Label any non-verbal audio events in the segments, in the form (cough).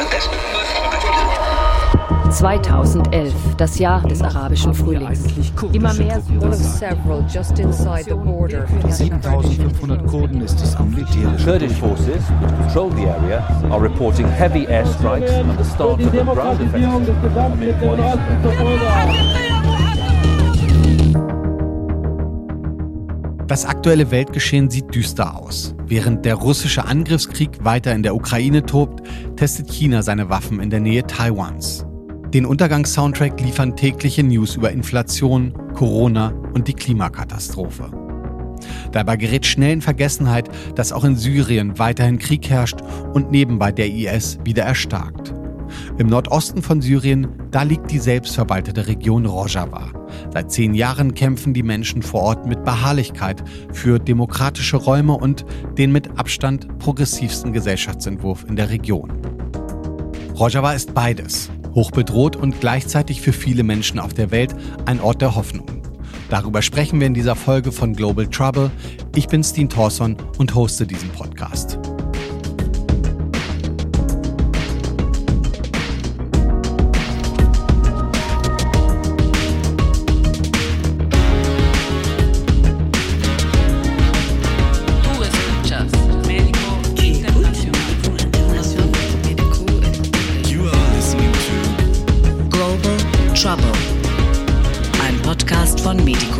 fantástico. 2011, das Jahr des arabischen Frühlings. Immer mehr One of several just inside the border. 7500 Kurden ist es am militärischen. Kurdish forces who control the area are reporting heavy airstrikes and the start of a ground offensive. Das aktuelle Weltgeschehen sieht düster aus. Während der russische Angriffskrieg weiter in der Ukraine tobt, testet China seine Waffen in der Nähe Taiwans. Den Untergangssoundtrack liefern tägliche News über Inflation, Corona und die Klimakatastrophe. Dabei gerät schnell in Vergessenheit, dass auch in Syrien weiterhin Krieg herrscht und nebenbei der IS wieder erstarkt. Im Nordosten von Syrien, da liegt die selbstverwaltete Region Rojava. Seit zehn Jahren kämpfen die Menschen vor Ort mit Beharrlichkeit für demokratische Räume und den mit Abstand progressivsten Gesellschaftsentwurf in der Region. Rojava ist beides, hochbedroht und gleichzeitig für viele Menschen auf der Welt ein Ort der Hoffnung. Darüber sprechen wir in dieser Folge von Global Trouble. Ich bin Steen Thorson und hoste diesen Podcast.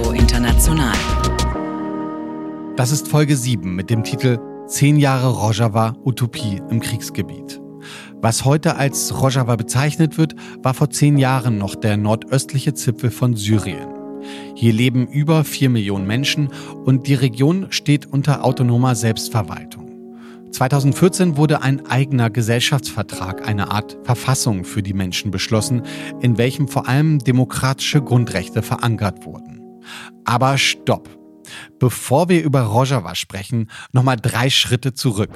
Medico International. Das ist Folge 7 mit dem Titel 10 Jahre Rojava Utopie im Kriegsgebiet. Was heute als Rojava bezeichnet wird, war vor zehn Jahren noch der nordöstliche Zipfel von Syrien. Hier leben über 4 Millionen Menschen und die Region steht unter autonomer Selbstverwaltung. 2014 wurde ein eigener Gesellschaftsvertrag, eine Art Verfassung für die Menschen beschlossen, in welchem vor allem demokratische Grundrechte verankert wurden. Aber stopp! Bevor wir über Rojava sprechen, nochmal drei Schritte zurück.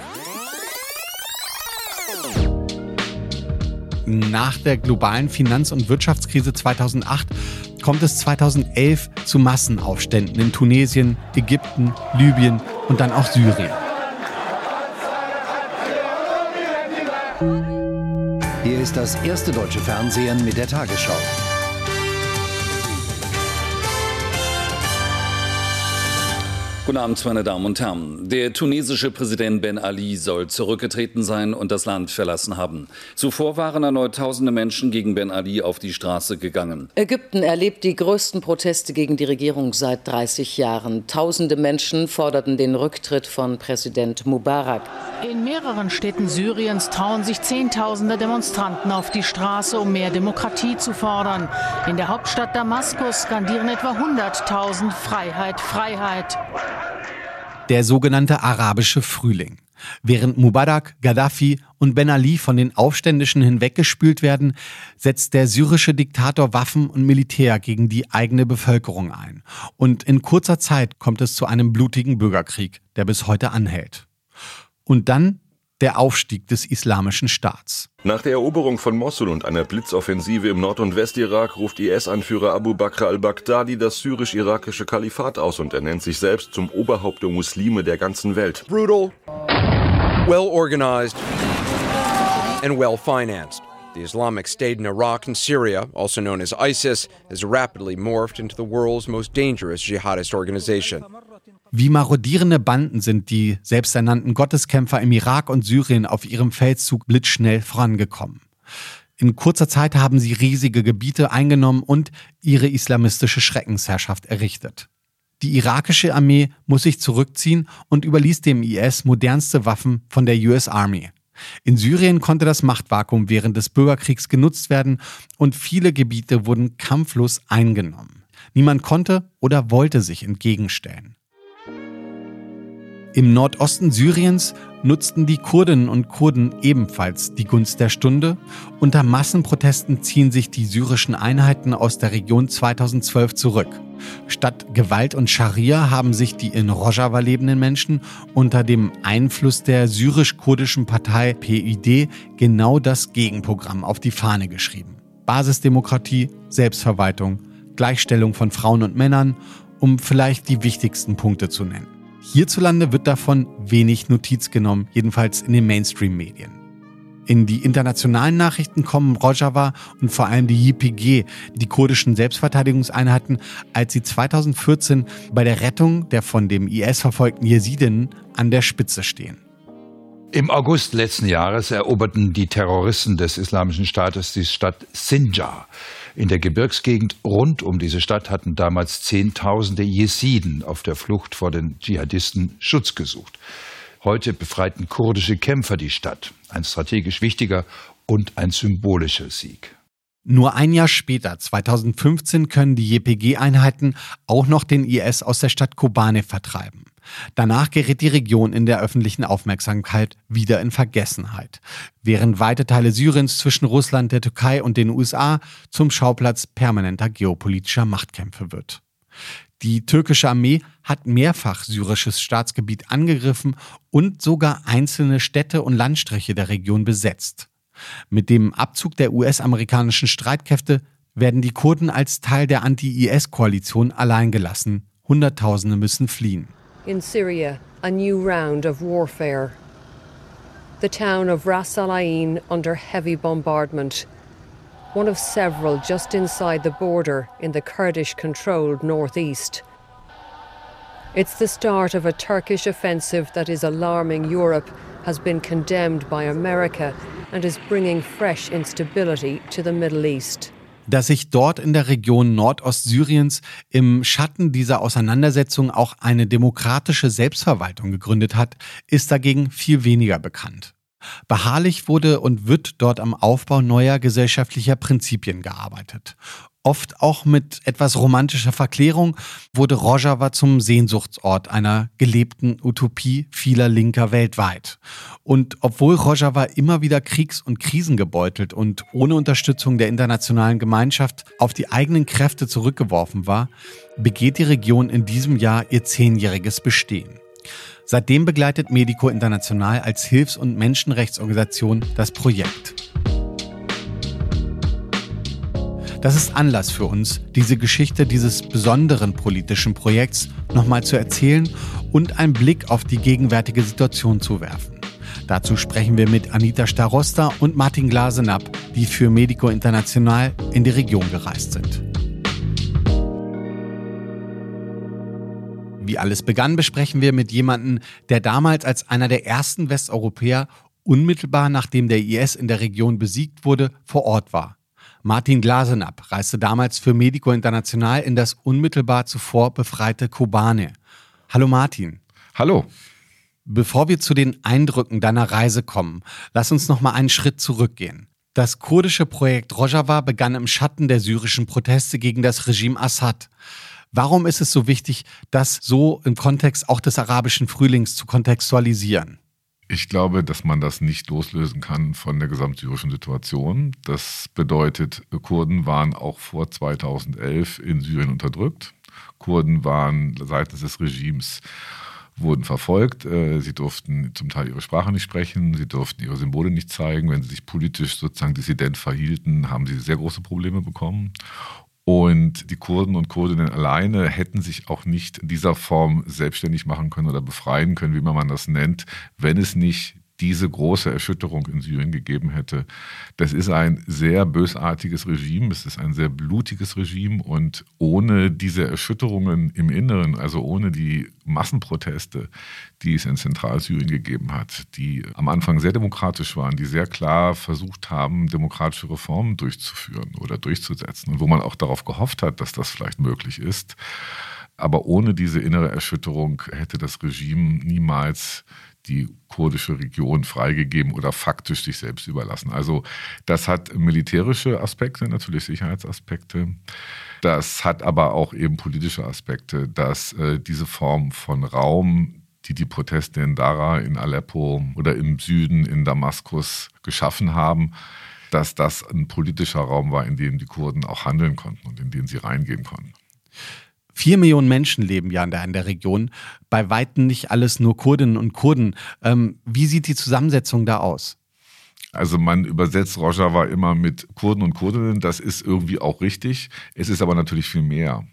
Nach der globalen Finanz- und Wirtschaftskrise 2008 kommt es 2011 zu Massenaufständen in Tunesien, Ägypten, Libyen und dann auch Syrien. Hier ist das erste deutsche Fernsehen mit der Tagesschau. Guten Abend, meine Damen und Herren. Der tunesische Präsident Ben Ali soll zurückgetreten sein und das Land verlassen haben. Zuvor waren erneut tausende Menschen gegen Ben Ali auf die Straße gegangen. Ägypten erlebt die größten Proteste gegen die Regierung seit 30 Jahren. Tausende Menschen forderten den Rücktritt von Präsident Mubarak. In mehreren Städten Syriens trauen sich Zehntausende Demonstranten auf die Straße, um mehr Demokratie zu fordern. In der Hauptstadt Damaskus skandieren etwa 100.000 Freiheit, Freiheit. Der sogenannte arabische Frühling. Während Mubarak, Gaddafi und Ben Ali von den Aufständischen hinweggespült werden, setzt der syrische Diktator Waffen und Militär gegen die eigene Bevölkerung ein. Und in kurzer Zeit kommt es zu einem blutigen Bürgerkrieg, der bis heute anhält. Und dann der Aufstieg des Islamischen Staats. Nach der Eroberung von Mossul und einer Blitzoffensive im Nord- und Westirak ruft IS-Anführer Abu Bakr al-Baghdadi das syrisch-irakische Kalifat aus und ernennt sich selbst zum Oberhaupt der Muslime der ganzen Welt. brutal, well organized, and well financed. The Islamic State in Iraq and Syria, also known as ISIS, has rapidly morphed into the world's most dangerous jihadist organization. Wie marodierende Banden sind die selbsternannten Gotteskämpfer im Irak und Syrien auf ihrem Feldzug blitzschnell vorangekommen. In kurzer Zeit haben sie riesige Gebiete eingenommen und ihre islamistische Schreckensherrschaft errichtet. Die irakische Armee muss sich zurückziehen und überließ dem IS modernste Waffen von der US Army. In Syrien konnte das Machtvakuum während des Bürgerkriegs genutzt werden und viele Gebiete wurden kampflos eingenommen. Niemand konnte oder wollte sich entgegenstellen. Im Nordosten Syriens nutzten die Kurdinnen und Kurden ebenfalls die Gunst der Stunde. Unter Massenprotesten ziehen sich die syrischen Einheiten aus der Region 2012 zurück. Statt Gewalt und Scharia haben sich die in Rojava lebenden Menschen unter dem Einfluss der syrisch-kurdischen Partei PID genau das Gegenprogramm auf die Fahne geschrieben. Basisdemokratie, Selbstverwaltung, Gleichstellung von Frauen und Männern, um vielleicht die wichtigsten Punkte zu nennen. Hierzulande wird davon wenig Notiz genommen, jedenfalls in den Mainstream-Medien. In die internationalen Nachrichten kommen Rojava und vor allem die YPG, die kurdischen Selbstverteidigungseinheiten, als sie 2014 bei der Rettung der von dem IS verfolgten Jesidinnen an der Spitze stehen. Im August letzten Jahres eroberten die Terroristen des Islamischen Staates die Stadt Sinjar. In der Gebirgsgegend rund um diese Stadt hatten damals Zehntausende Jesiden auf der Flucht vor den Dschihadisten Schutz gesucht. Heute befreiten kurdische Kämpfer die Stadt. Ein strategisch wichtiger und ein symbolischer Sieg. Nur ein Jahr später, 2015, können die JPG-Einheiten auch noch den IS aus der Stadt Kobane vertreiben. Danach gerät die Region in der öffentlichen Aufmerksamkeit wieder in Vergessenheit, während weite Teile Syriens zwischen Russland, der Türkei und den USA zum Schauplatz permanenter geopolitischer Machtkämpfe wird. Die türkische Armee hat mehrfach syrisches Staatsgebiet angegriffen und sogar einzelne Städte und Landstriche der Region besetzt. Mit dem Abzug der US-amerikanischen Streitkräfte werden die Kurden als Teil der Anti-IS-Koalition allein gelassen. Hunderttausende müssen fliehen. In Syria, a new round of warfare. The town of Ras Al Ain under heavy bombardment. one of several just inside the border in the Kurdish controlled northeast. It's the start of a Turkish offensive that is alarming Europe, has been condemned by America, and is bringing fresh instability to the Middle East. Dass sich dort in der Region Nordostsyriens im Schatten dieser Auseinandersetzung auch eine demokratische Selbstverwaltung gegründet hat, ist dagegen viel weniger bekannt. Beharrlich wurde und wird dort am Aufbau neuer gesellschaftlicher Prinzipien gearbeitet. Oft auch mit etwas romantischer Verklärung wurde Rojava zum Sehnsuchtsort einer gelebten Utopie vieler Linker weltweit. Und obwohl Rojava immer wieder kriegs- und krisengebeutelt und ohne Unterstützung der internationalen Gemeinschaft auf die eigenen Kräfte zurückgeworfen war, begeht die Region in diesem Jahr ihr zehnjähriges Bestehen. Seitdem begleitet Medico International als Hilfs- und Menschenrechtsorganisation das Projekt. Das ist Anlass für uns, diese Geschichte dieses besonderen politischen Projekts nochmal zu erzählen und einen Blick auf die gegenwärtige Situation zu werfen. Dazu sprechen wir mit Anita Starosta und Martin Glasenapp, die für Medico International in die Region gereist sind. Wie alles begann, besprechen wir mit jemandem, der damals als einer der ersten Westeuropäer unmittelbar nachdem der IS in der Region besiegt wurde, vor Ort war. Martin Glasenapp reiste damals für Medico International in das unmittelbar zuvor befreite Kobane. Hallo Martin. Hallo. Bevor wir zu den Eindrücken deiner Reise kommen, lass uns noch mal einen Schritt zurückgehen. Das kurdische Projekt Rojava begann im Schatten der syrischen Proteste gegen das Regime Assad. Warum ist es so wichtig, das so im Kontext auch des arabischen Frühlings zu kontextualisieren? Ich glaube, dass man das nicht loslösen kann von der gesamtsyrischen Situation. Das bedeutet, Kurden waren auch vor 2011 in Syrien unterdrückt. Kurden waren seitens des Regimes wurden verfolgt. Äh, sie durften zum Teil ihre Sprache nicht sprechen, sie durften ihre Symbole nicht zeigen. Wenn sie sich politisch sozusagen dissident verhielten, haben sie sehr große Probleme bekommen. Und die Kurden und Kurdinnen alleine hätten sich auch nicht in dieser Form selbstständig machen können oder befreien können, wie man das nennt, wenn es nicht diese große Erschütterung in Syrien gegeben hätte. Das ist ein sehr bösartiges Regime, es ist ein sehr blutiges Regime und ohne diese Erschütterungen im Inneren, also ohne die Massenproteste, die es in Zentralsyrien gegeben hat, die am Anfang sehr demokratisch waren, die sehr klar versucht haben, demokratische Reformen durchzuführen oder durchzusetzen und wo man auch darauf gehofft hat, dass das vielleicht möglich ist. Aber ohne diese innere Erschütterung hätte das Regime niemals die kurdische Region freigegeben oder faktisch sich selbst überlassen. Also das hat militärische Aspekte, natürlich Sicherheitsaspekte. Das hat aber auch eben politische Aspekte, dass äh, diese Form von Raum, die die Proteste in Dara, in Aleppo oder im Süden in Damaskus geschaffen haben, dass das ein politischer Raum war, in dem die Kurden auch handeln konnten und in den sie reingehen konnten. Vier Millionen Menschen leben ja in der, in der Region. Bei Weitem nicht alles nur Kurdinnen und Kurden. Ähm, wie sieht die Zusammensetzung da aus? Also man übersetzt Rojava immer mit Kurden und Kurdinnen. Das ist irgendwie auch richtig. Es ist aber natürlich viel mehr.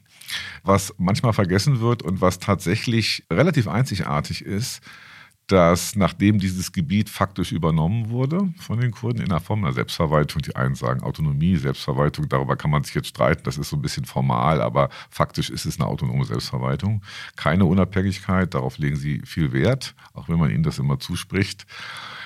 Was manchmal vergessen wird und was tatsächlich relativ einzigartig ist, dass nachdem dieses Gebiet faktisch übernommen wurde von den Kurden in der Form einer Selbstverwaltung, die einen sagen Autonomie, Selbstverwaltung, darüber kann man sich jetzt streiten, das ist so ein bisschen formal, aber faktisch ist es eine autonome Selbstverwaltung. Keine Unabhängigkeit, darauf legen sie viel Wert, auch wenn man ihnen das immer zuspricht,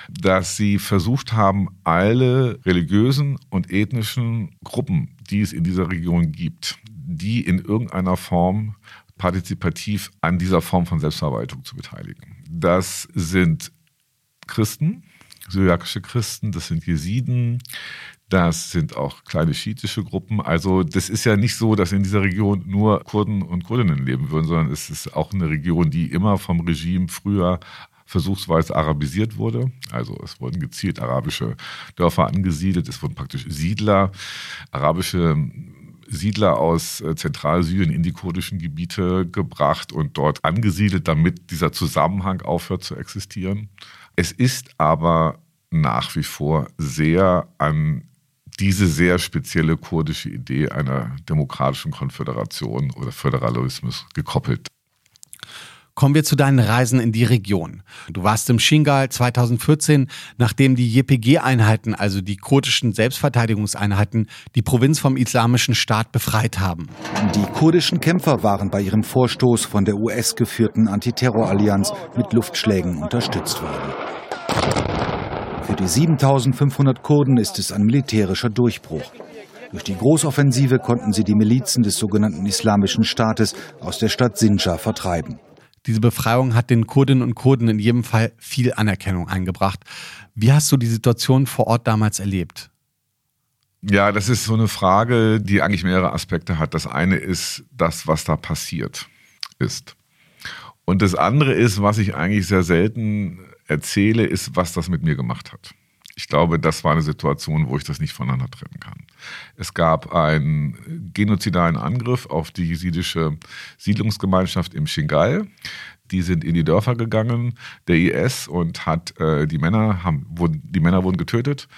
dass sie versucht haben, alle religiösen und ethnischen Gruppen, die es in dieser Region gibt, die in irgendeiner Form partizipativ an dieser Form von Selbstverwaltung zu beteiligen. Das sind Christen, syriakische Christen, das sind Jesiden, das sind auch kleine schiitische Gruppen. Also das ist ja nicht so, dass in dieser Region nur Kurden und Kurdinnen leben würden, sondern es ist auch eine Region, die immer vom Regime früher versuchsweise arabisiert wurde. Also es wurden gezielt arabische Dörfer angesiedelt, es wurden praktisch Siedler, arabische Siedler aus äh, Zentralsyrien in die kurdischen Gebiete gebracht und dort angesiedelt, damit dieser Zusammenhang aufhört zu existieren. Es ist aber nach wie vor sehr an diese sehr spezielle kurdische Idee einer demokratischen Konföderation oder Föderalismus gekoppelt. Kommen wir zu deinen Reisen in die Region. Du warst im Shingal 2014, nachdem die JPG-Einheiten, also die kurdischen Selbstverteidigungseinheiten, die Provinz vom Islamischen Staat befreit haben. Die kurdischen Kämpfer waren bei ihrem Vorstoß von der US-geführten Antiterrorallianz mit Luftschlägen unterstützt worden. Für die 7500 Kurden ist es ein militärischer Durchbruch. Durch die Großoffensive konnten sie die Milizen des sogenannten Islamischen Staates aus der Stadt Sinjar vertreiben. Diese Befreiung hat den Kurdinnen und Kurden in jedem Fall viel Anerkennung eingebracht. Wie hast du die Situation vor Ort damals erlebt? Ja, das ist so eine Frage, die eigentlich mehrere Aspekte hat. Das eine ist das, was da passiert ist. Und das andere ist, was ich eigentlich sehr selten erzähle, ist, was das mit mir gemacht hat. Ich glaube, das war eine Situation, wo ich das nicht voneinander trennen kann. Es gab einen genozidalen Angriff auf die jesidische Siedlungsgemeinschaft im Shingal. Die sind in die Dörfer gegangen, der IS, und hat äh, die Männer haben, wurden, die Männer wurden getötet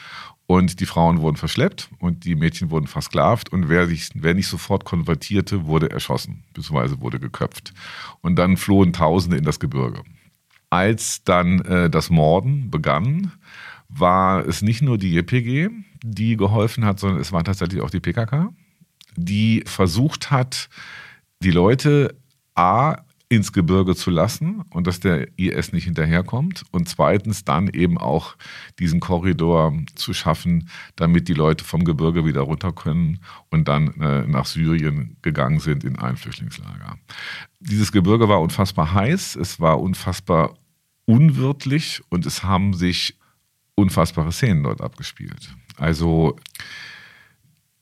und die Frauen wurden verschleppt und die Mädchen wurden versklavt und wer, sich, wer nicht sofort konvertierte, wurde erschossen, beziehungsweise wurde geköpft. Und dann flohen Tausende in das Gebirge. Als dann äh, das Morden begann, war es nicht nur die JPG, die geholfen hat, sondern es war tatsächlich auch die PKK, die versucht hat, die Leute A ins Gebirge zu lassen und dass der IS nicht hinterherkommt und zweitens dann eben auch diesen Korridor zu schaffen, damit die Leute vom Gebirge wieder runter können und dann äh, nach Syrien gegangen sind in ein Flüchtlingslager. Dieses Gebirge war unfassbar heiß, es war unfassbar unwirtlich und es haben sich unfassbare Szenen dort abgespielt. Also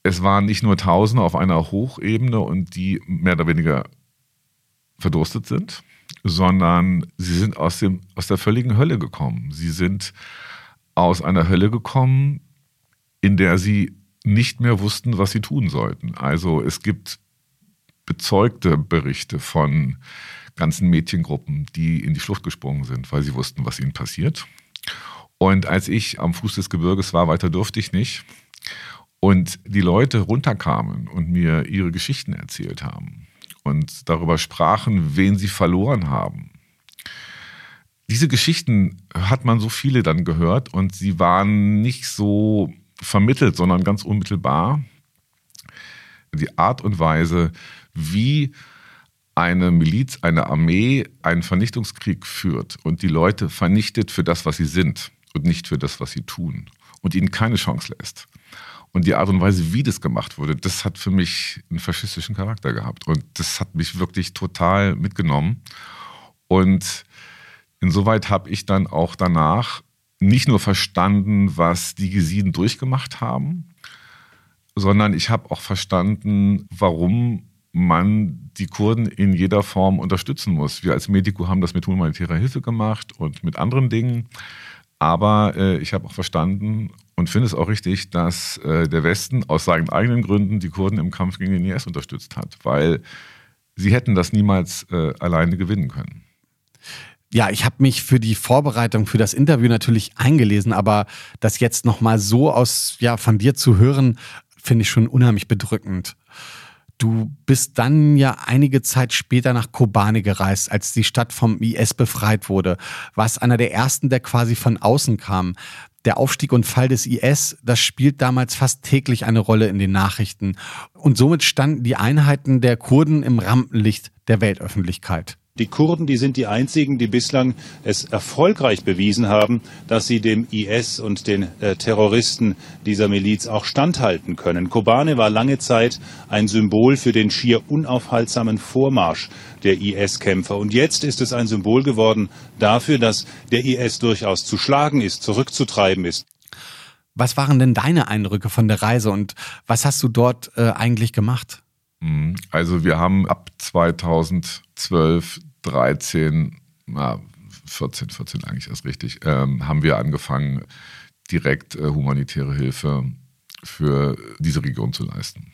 es waren nicht nur Tausende auf einer Hochebene und die mehr oder weniger verdurstet sind, sondern sie sind aus, dem, aus der völligen Hölle gekommen. Sie sind aus einer Hölle gekommen, in der sie nicht mehr wussten, was sie tun sollten. Also es gibt bezeugte Berichte von ganzen Mädchengruppen, die in die Flucht gesprungen sind, weil sie wussten, was ihnen passiert. Und als ich am Fuß des Gebirges war, weiter durfte ich nicht. Und die Leute runterkamen und mir ihre Geschichten erzählt haben und darüber sprachen, wen sie verloren haben. Diese Geschichten hat man so viele dann gehört und sie waren nicht so vermittelt, sondern ganz unmittelbar. Die Art und Weise, wie eine Miliz, eine Armee einen Vernichtungskrieg führt und die Leute vernichtet für das, was sie sind und nicht für das, was sie tun und ihnen keine Chance lässt. Und die Art und Weise, wie das gemacht wurde, das hat für mich einen faschistischen Charakter gehabt. Und das hat mich wirklich total mitgenommen. Und insoweit habe ich dann auch danach nicht nur verstanden, was die Gesiden durchgemacht haben, sondern ich habe auch verstanden, warum man die Kurden in jeder Form unterstützen muss. Wir als Medico haben das mit humanitärer Hilfe gemacht und mit anderen Dingen. Aber äh, ich habe auch verstanden und finde es auch richtig, dass äh, der Westen aus seinen eigenen Gründen die Kurden im Kampf gegen den IS unterstützt hat, weil sie hätten das niemals äh, alleine gewinnen können. Ja, ich habe mich für die Vorbereitung für das Interview natürlich eingelesen, aber das jetzt noch mal so aus ja von dir zu hören, finde ich schon unheimlich bedrückend. Du bist dann ja einige Zeit später nach Kobane gereist, als die Stadt vom IS befreit wurde. Warst einer der ersten, der quasi von außen kam. Der Aufstieg und Fall des IS, das spielt damals fast täglich eine Rolle in den Nachrichten. Und somit standen die Einheiten der Kurden im Rampenlicht der Weltöffentlichkeit. Die Kurden, die sind die einzigen, die bislang es erfolgreich bewiesen haben, dass sie dem IS und den äh, Terroristen dieser Miliz auch standhalten können. Kobane war lange Zeit ein Symbol für den schier unaufhaltsamen Vormarsch der IS-Kämpfer. Und jetzt ist es ein Symbol geworden dafür, dass der IS durchaus zu schlagen ist, zurückzutreiben ist. Was waren denn deine Eindrücke von der Reise und was hast du dort äh, eigentlich gemacht? Mhm. Also wir haben ab 2012, 13, na, 14, 14 eigentlich erst richtig, ähm, haben wir angefangen, direkt äh, humanitäre Hilfe für diese Region zu leisten.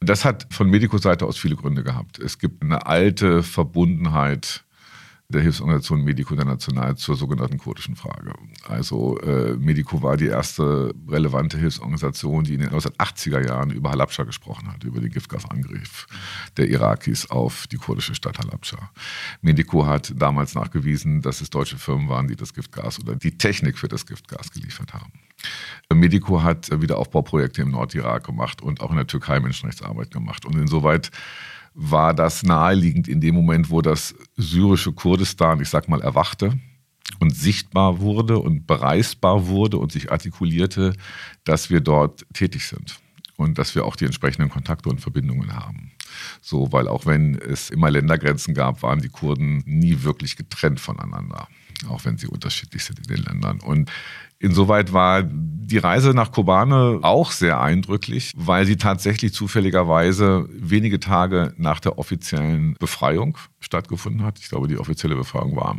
Das hat von Medico-Seite aus viele Gründe gehabt. Es gibt eine alte Verbundenheit der Hilfsorganisation Medico International zur sogenannten kurdischen Frage. Also äh, Medico war die erste relevante Hilfsorganisation, die in den 1980er Jahren über Halabscha gesprochen hat, über den Giftgasangriff der Irakis auf die kurdische Stadt Halabscha. Medico hat damals nachgewiesen, dass es deutsche Firmen waren, die das Giftgas oder die Technik für das Giftgas geliefert haben. Medico hat Wiederaufbauprojekte im Nordirak gemacht und auch in der Türkei Menschenrechtsarbeit gemacht. Und insoweit war das naheliegend in dem Moment, wo das syrische Kurdistan, ich sag mal, erwachte und sichtbar wurde und bereisbar wurde und sich artikulierte, dass wir dort tätig sind und dass wir auch die entsprechenden Kontakte und Verbindungen haben. So, weil auch wenn es immer Ländergrenzen gab, waren die Kurden nie wirklich getrennt voneinander, auch wenn sie unterschiedlich sind in den Ländern. Und Insoweit war die Reise nach Kobane auch sehr eindrücklich, weil sie tatsächlich zufälligerweise wenige Tage nach der offiziellen Befreiung stattgefunden hat. Ich glaube, die offizielle Befreiung war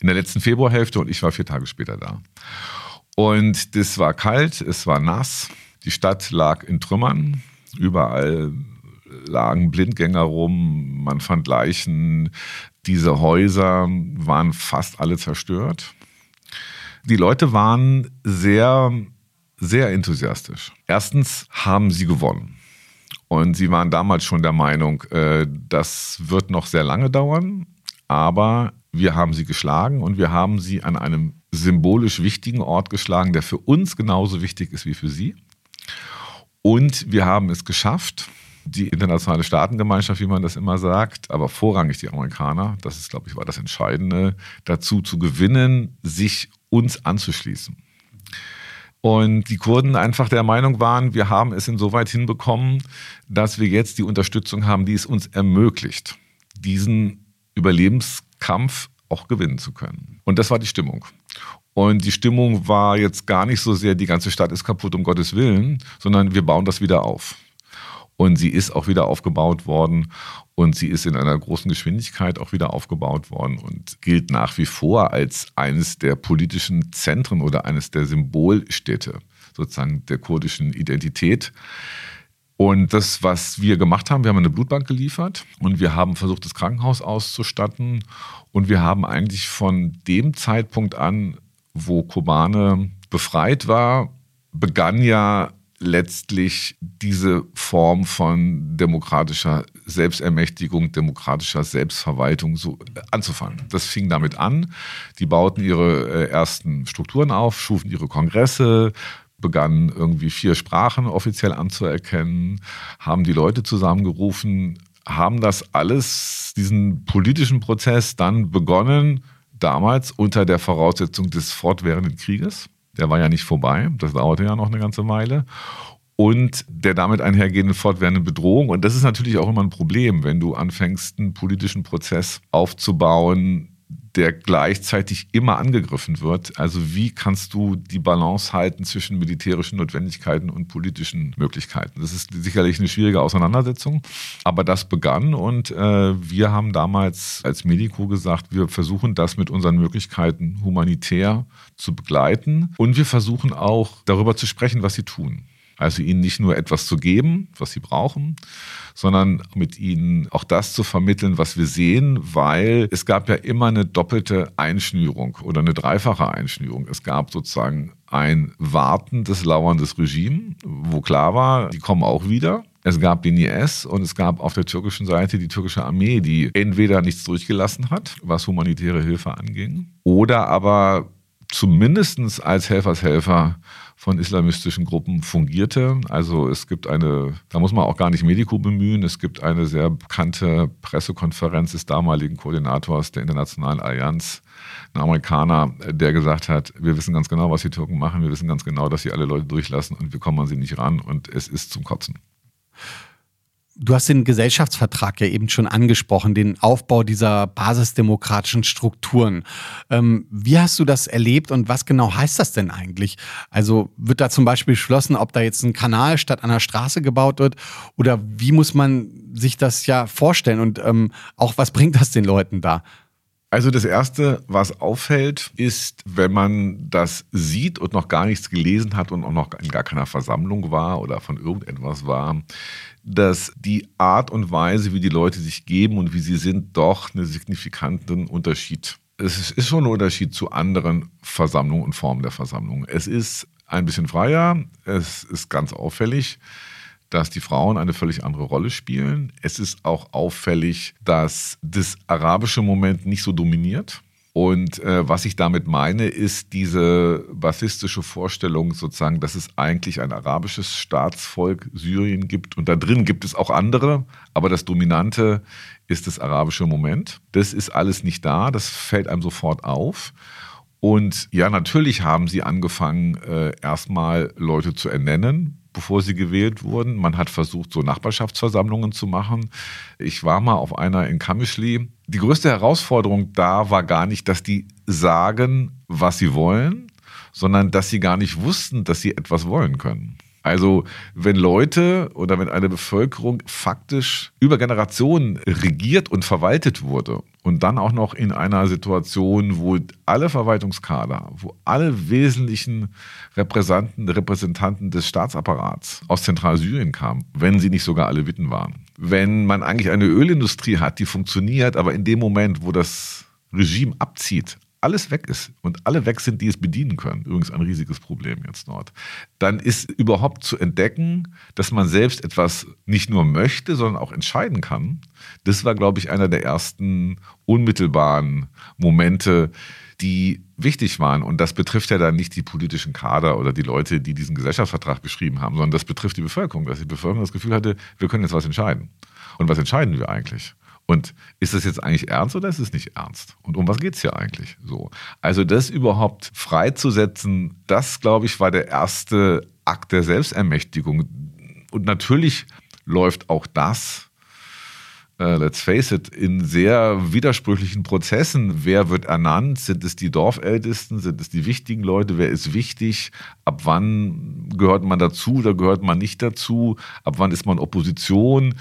in der letzten Februarhälfte und ich war vier Tage später da. Und das war kalt, es war nass, die Stadt lag in Trümmern, überall lagen Blindgänger rum, man fand Leichen, diese Häuser waren fast alle zerstört. Die Leute waren sehr, sehr enthusiastisch. Erstens haben sie gewonnen. Und sie waren damals schon der Meinung, äh, das wird noch sehr lange dauern, aber wir haben sie geschlagen und wir haben sie an einem symbolisch wichtigen Ort geschlagen, der für uns genauso wichtig ist wie für sie. Und wir haben es geschafft, die internationale Staatengemeinschaft, wie man das immer sagt, aber vorrangig die Amerikaner, das ist, glaube ich, war das Entscheidende, dazu zu gewinnen, sich uns anzuschließen. Und die Kurden einfach der Meinung waren, wir haben es insoweit hinbekommen, dass wir jetzt die Unterstützung haben, die es uns ermöglicht, diesen Überlebenskampf auch gewinnen zu können. Und das war die Stimmung. Und die Stimmung war jetzt gar nicht so sehr, die ganze Stadt ist kaputt, um Gottes Willen, sondern wir bauen das wieder auf. Und sie ist auch wieder aufgebaut worden und sie ist in einer großen Geschwindigkeit auch wieder aufgebaut worden und gilt nach wie vor als eines der politischen Zentren oder eines der Symbolstädte sozusagen der kurdischen Identität. Und das, was wir gemacht haben, wir haben eine Blutbank geliefert und wir haben versucht, das Krankenhaus auszustatten. Und wir haben eigentlich von dem Zeitpunkt an, wo Kobane befreit war, begann ja letztlich diese Form von demokratischer Selbstermächtigung, demokratischer Selbstverwaltung so anzufangen. Das fing damit an. Die bauten ihre äh, ersten Strukturen auf, schufen ihre Kongresse, begannen irgendwie vier Sprachen offiziell anzuerkennen, haben die Leute zusammengerufen, haben das alles, diesen politischen Prozess dann begonnen, damals unter der Voraussetzung des fortwährenden Krieges der war ja nicht vorbei, das dauerte ja noch eine ganze Weile. Und der damit einhergehenden fortwährenden Bedrohung. Und das ist natürlich auch immer ein Problem, wenn du anfängst, einen politischen Prozess aufzubauen, der gleichzeitig immer angegriffen wird. Also wie kannst du die Balance halten zwischen militärischen Notwendigkeiten und politischen Möglichkeiten? Das ist sicherlich eine schwierige Auseinandersetzung, aber das begann und äh, wir haben damals als Medico gesagt, wir versuchen das mit unseren Möglichkeiten humanitär zu begleiten und wir versuchen auch darüber zu sprechen, was sie tun. Also ihnen nicht nur etwas zu geben, was sie brauchen, sondern mit ihnen auch das zu vermitteln, was wir sehen, weil es gab ja immer eine doppelte Einschnürung oder eine dreifache Einschnürung. Es gab sozusagen ein wartendes, lauerndes Regime, wo klar war, die kommen auch wieder. Es gab den IS und es gab auf der türkischen Seite die türkische Armee, die entweder nichts durchgelassen hat, was humanitäre Hilfe anging, oder aber zumindest als Helfershelfer von islamistischen Gruppen fungierte. Also es gibt eine, da muss man auch gar nicht Medico bemühen, es gibt eine sehr bekannte Pressekonferenz des damaligen Koordinators der Internationalen Allianz, ein Amerikaner, der gesagt hat, wir wissen ganz genau, was die Türken machen, wir wissen ganz genau, dass sie alle Leute durchlassen und wir kommen an sie nicht ran und es ist zum Kotzen. Du hast den Gesellschaftsvertrag ja eben schon angesprochen, den Aufbau dieser basisdemokratischen Strukturen. Ähm, wie hast du das erlebt und was genau heißt das denn eigentlich? Also wird da zum Beispiel beschlossen, ob da jetzt ein Kanal statt einer Straße gebaut wird oder wie muss man sich das ja vorstellen und ähm, auch was bringt das den Leuten da? Also das Erste, was auffällt, ist, wenn man das sieht und noch gar nichts gelesen hat und auch noch in gar keiner Versammlung war oder von irgendetwas war, dass die Art und Weise, wie die Leute sich geben und wie sie sind, doch einen signifikanten Unterschied. Es ist schon ein Unterschied zu anderen Versammlungen und Formen der Versammlung. Es ist ein bisschen freier, es ist ganz auffällig dass die Frauen eine völlig andere Rolle spielen. Es ist auch auffällig, dass das arabische Moment nicht so dominiert. Und äh, was ich damit meine, ist diese basistische Vorstellung sozusagen, dass es eigentlich ein arabisches Staatsvolk Syrien gibt. Und da drin gibt es auch andere, aber das Dominante ist das arabische Moment. Das ist alles nicht da, das fällt einem sofort auf. Und ja, natürlich haben sie angefangen, äh, erstmal Leute zu ernennen, bevor sie gewählt wurden. Man hat versucht, so Nachbarschaftsversammlungen zu machen. Ich war mal auf einer in Kamischli. Die größte Herausforderung da war gar nicht, dass die sagen, was sie wollen, sondern dass sie gar nicht wussten, dass sie etwas wollen können. Also wenn Leute oder wenn eine Bevölkerung faktisch über Generationen regiert und verwaltet wurde und dann auch noch in einer Situation, wo alle Verwaltungskader, wo alle wesentlichen Repräsentanten, Repräsentanten des Staatsapparats aus Zentralsyrien kamen, wenn sie nicht sogar alle Witten waren. Wenn man eigentlich eine Ölindustrie hat, die funktioniert, aber in dem Moment, wo das Regime abzieht, alles weg ist und alle weg sind, die es bedienen können, übrigens ein riesiges Problem jetzt dort, dann ist überhaupt zu entdecken, dass man selbst etwas nicht nur möchte, sondern auch entscheiden kann. Das war, glaube ich, einer der ersten unmittelbaren Momente, die wichtig waren. Und das betrifft ja dann nicht die politischen Kader oder die Leute, die diesen Gesellschaftsvertrag geschrieben haben, sondern das betrifft die Bevölkerung, dass die Bevölkerung das Gefühl hatte, wir können jetzt was entscheiden. Und was entscheiden wir eigentlich? Und ist das jetzt eigentlich ernst oder ist es nicht ernst? Und um was geht es hier eigentlich so? Also das überhaupt freizusetzen, das, glaube ich, war der erste Akt der Selbstermächtigung. Und natürlich läuft auch das, äh, let's face it, in sehr widersprüchlichen Prozessen. Wer wird ernannt? Sind es die Dorfältesten? Sind es die wichtigen Leute? Wer ist wichtig? Ab wann gehört man dazu oder gehört man nicht dazu? Ab wann ist man Opposition?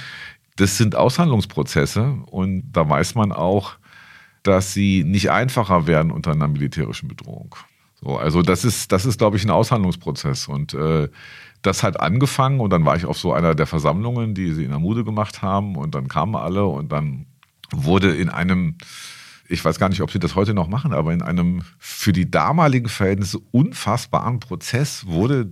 Das sind Aushandlungsprozesse und da weiß man auch, dass sie nicht einfacher werden unter einer militärischen Bedrohung. So, also das ist, das ist, glaube ich, ein Aushandlungsprozess. Und äh, das hat angefangen und dann war ich auf so einer der Versammlungen, die sie in Amude gemacht haben und dann kamen alle und dann wurde in einem, ich weiß gar nicht, ob sie das heute noch machen, aber in einem für die damaligen Verhältnisse unfassbaren Prozess wurde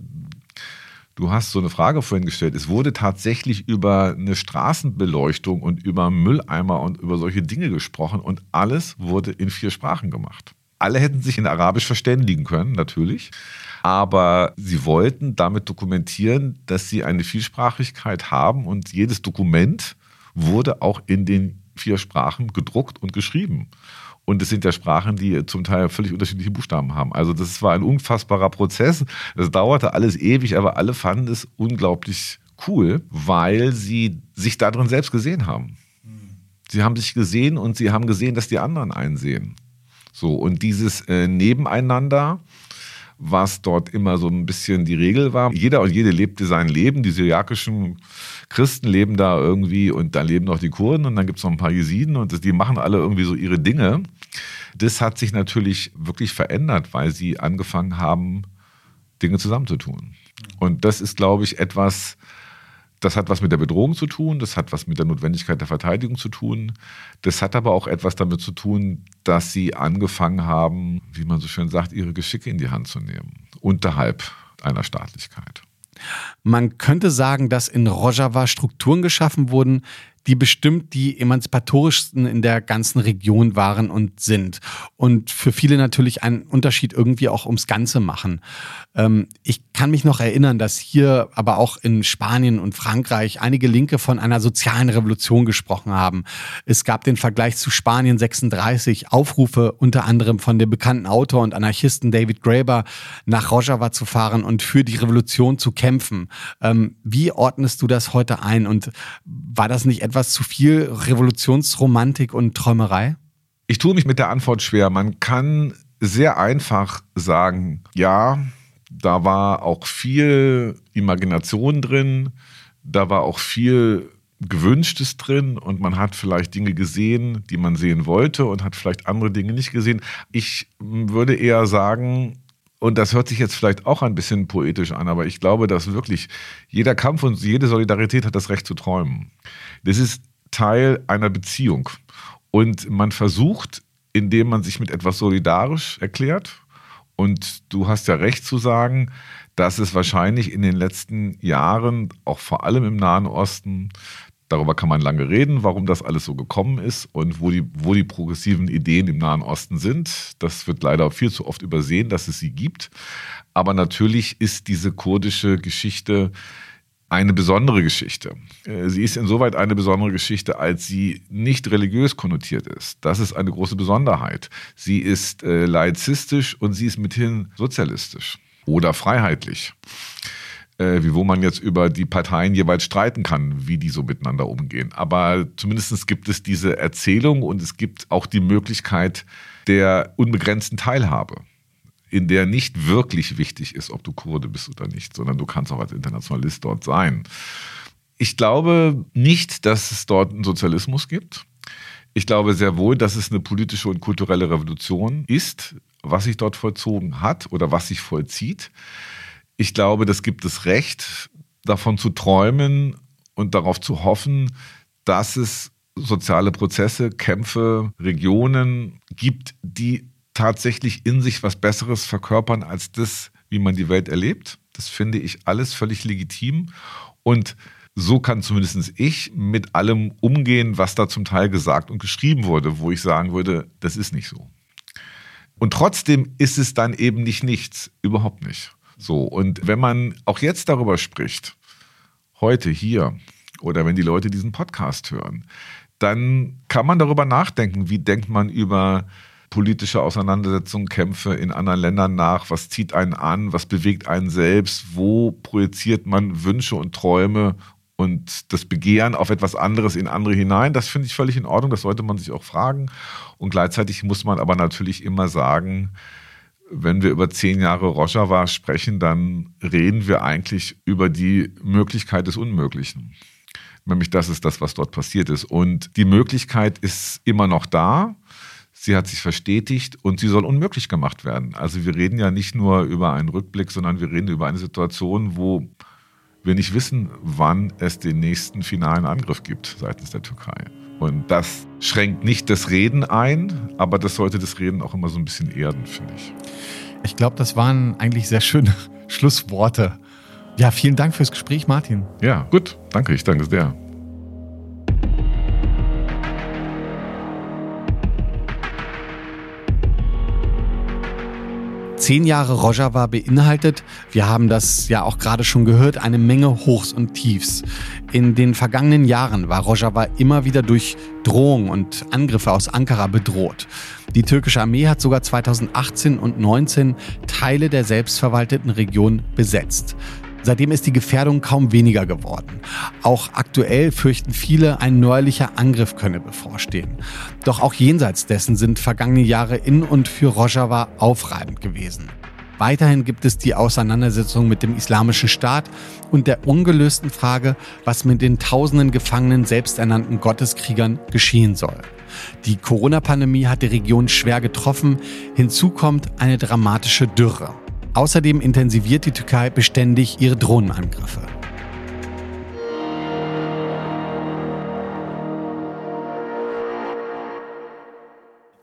Du hast so eine Frage vorhin gestellt. Es wurde tatsächlich über eine Straßenbeleuchtung und über Mülleimer und über solche Dinge gesprochen und alles wurde in vier Sprachen gemacht. Alle hätten sich in Arabisch verständigen können, natürlich. Aber sie wollten damit dokumentieren, dass sie eine Vielsprachigkeit haben und jedes Dokument wurde auch in den vier Sprachen gedruckt und geschrieben. Und es sind ja Sprachen, die zum Teil völlig unterschiedliche Buchstaben haben. Also das war ein unfassbarer Prozess. Das dauerte alles ewig, aber alle fanden es unglaublich cool, weil sie sich darin selbst gesehen haben. Sie haben sich gesehen und sie haben gesehen, dass die anderen einsehen. So, und dieses äh, Nebeneinander, was dort immer so ein bisschen die Regel war. Jeder und jede lebte sein Leben. Die syriakischen Christen leben da irgendwie und da leben noch die Kurden und dann gibt es noch ein paar Jesiden und die machen alle irgendwie so ihre Dinge. Das hat sich natürlich wirklich verändert, weil sie angefangen haben, Dinge zusammenzutun. Und das ist, glaube ich, etwas, das hat was mit der Bedrohung zu tun, das hat was mit der Notwendigkeit der Verteidigung zu tun. Das hat aber auch etwas damit zu tun, dass sie angefangen haben, wie man so schön sagt, ihre Geschicke in die Hand zu nehmen, unterhalb einer Staatlichkeit. Man könnte sagen, dass in Rojava Strukturen geschaffen wurden, die bestimmt die emanzipatorischsten in der ganzen Region waren und sind. Und für viele natürlich einen Unterschied irgendwie auch ums Ganze machen. Ähm, ich kann mich noch erinnern, dass hier aber auch in Spanien und Frankreich einige Linke von einer sozialen Revolution gesprochen haben. Es gab den Vergleich zu Spanien 36, Aufrufe unter anderem von dem bekannten Autor und Anarchisten David Graeber nach Rojava zu fahren und für die Revolution zu kämpfen. Ähm, wie ordnest du das heute ein und war das nicht etwas, etwas zu viel Revolutionsromantik und Träumerei? Ich tue mich mit der Antwort schwer. Man kann sehr einfach sagen, ja, da war auch viel Imagination drin, da war auch viel Gewünschtes drin und man hat vielleicht Dinge gesehen, die man sehen wollte und hat vielleicht andere Dinge nicht gesehen. Ich würde eher sagen, und das hört sich jetzt vielleicht auch ein bisschen poetisch an, aber ich glaube, dass wirklich jeder Kampf und jede Solidarität hat das Recht zu träumen. Das ist Teil einer Beziehung. Und man versucht, indem man sich mit etwas solidarisch erklärt, und du hast ja recht zu sagen, dass es wahrscheinlich in den letzten Jahren, auch vor allem im Nahen Osten, Darüber kann man lange reden, warum das alles so gekommen ist und wo die, wo die progressiven Ideen im Nahen Osten sind. Das wird leider viel zu oft übersehen, dass es sie gibt. Aber natürlich ist diese kurdische Geschichte eine besondere Geschichte. Äh, sie ist insoweit eine besondere Geschichte, als sie nicht religiös konnotiert ist. Das ist eine große Besonderheit. Sie ist äh, laizistisch und sie ist mithin sozialistisch oder freiheitlich äh, wie wo man jetzt über die Parteien jeweils streiten kann, wie die so miteinander umgehen. Aber zumindest gibt es diese Erzählung und es gibt auch die Möglichkeit der unbegrenzten Teilhabe in der nicht wirklich wichtig ist, ob du Kurde bist oder nicht, sondern du kannst auch als Internationalist dort sein. Ich glaube nicht, dass es dort einen Sozialismus gibt. Ich glaube sehr wohl, dass es eine politische und kulturelle Revolution ist, was sich dort vollzogen hat oder was sich vollzieht. Ich glaube, das gibt es Recht, davon zu träumen und darauf zu hoffen, dass es soziale Prozesse, Kämpfe, Regionen gibt, die tatsächlich in sich was Besseres verkörpern als das, wie man die Welt erlebt. Das finde ich alles völlig legitim. Und so kann zumindest ich mit allem umgehen, was da zum Teil gesagt und geschrieben wurde, wo ich sagen würde, das ist nicht so. Und trotzdem ist es dann eben nicht nichts, überhaupt nicht. So, und wenn man auch jetzt darüber spricht, heute hier, oder wenn die Leute diesen Podcast hören, dann kann man darüber nachdenken, wie denkt man über politische Auseinandersetzungen, Kämpfe in anderen Ländern nach, was zieht einen an, was bewegt einen selbst, wo projiziert man Wünsche und Träume und das Begehren auf etwas anderes in andere hinein. Das finde ich völlig in Ordnung, das sollte man sich auch fragen. Und gleichzeitig muss man aber natürlich immer sagen, wenn wir über zehn Jahre Rojava sprechen, dann reden wir eigentlich über die Möglichkeit des Unmöglichen. Nämlich das ist das, was dort passiert ist. Und die Möglichkeit ist immer noch da. Sie hat sich verstetigt und sie soll unmöglich gemacht werden. Also wir reden ja nicht nur über einen Rückblick, sondern wir reden über eine Situation, wo wir nicht wissen, wann es den nächsten finalen Angriff gibt seitens der Türkei. Und das schränkt nicht das Reden ein, aber das sollte das Reden auch immer so ein bisschen erden, finde ich. Ich glaube, das waren eigentlich sehr schöne (laughs) Schlussworte. Ja, vielen Dank fürs Gespräch, Martin. Ja, gut. Danke, ich danke sehr. Zehn Jahre Rojava beinhaltet, wir haben das ja auch gerade schon gehört, eine Menge Hochs und Tiefs. In den vergangenen Jahren war Rojava immer wieder durch Drohungen und Angriffe aus Ankara bedroht. Die türkische Armee hat sogar 2018 und 2019 Teile der selbstverwalteten Region besetzt. Seitdem ist die Gefährdung kaum weniger geworden. Auch aktuell fürchten viele, ein neuerlicher Angriff könne bevorstehen. Doch auch jenseits dessen sind vergangene Jahre in und für Rojava aufreibend gewesen. Weiterhin gibt es die Auseinandersetzung mit dem Islamischen Staat und der ungelösten Frage, was mit den tausenden gefangenen selbsternannten Gotteskriegern geschehen soll. Die Corona-Pandemie hat die Region schwer getroffen. Hinzu kommt eine dramatische Dürre. Außerdem intensiviert die Türkei beständig ihre Drohnenangriffe.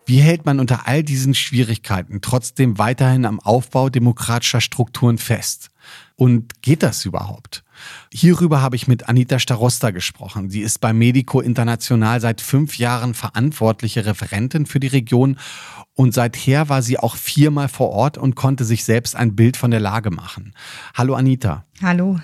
Wie hält man unter all diesen Schwierigkeiten trotzdem weiterhin am Aufbau demokratischer Strukturen fest? Und geht das überhaupt? Hierüber habe ich mit Anita Starosta gesprochen. Sie ist bei Medico International seit fünf Jahren verantwortliche Referentin für die Region und seither war sie auch viermal vor Ort und konnte sich selbst ein Bild von der Lage machen. Hallo Anita. Hallo.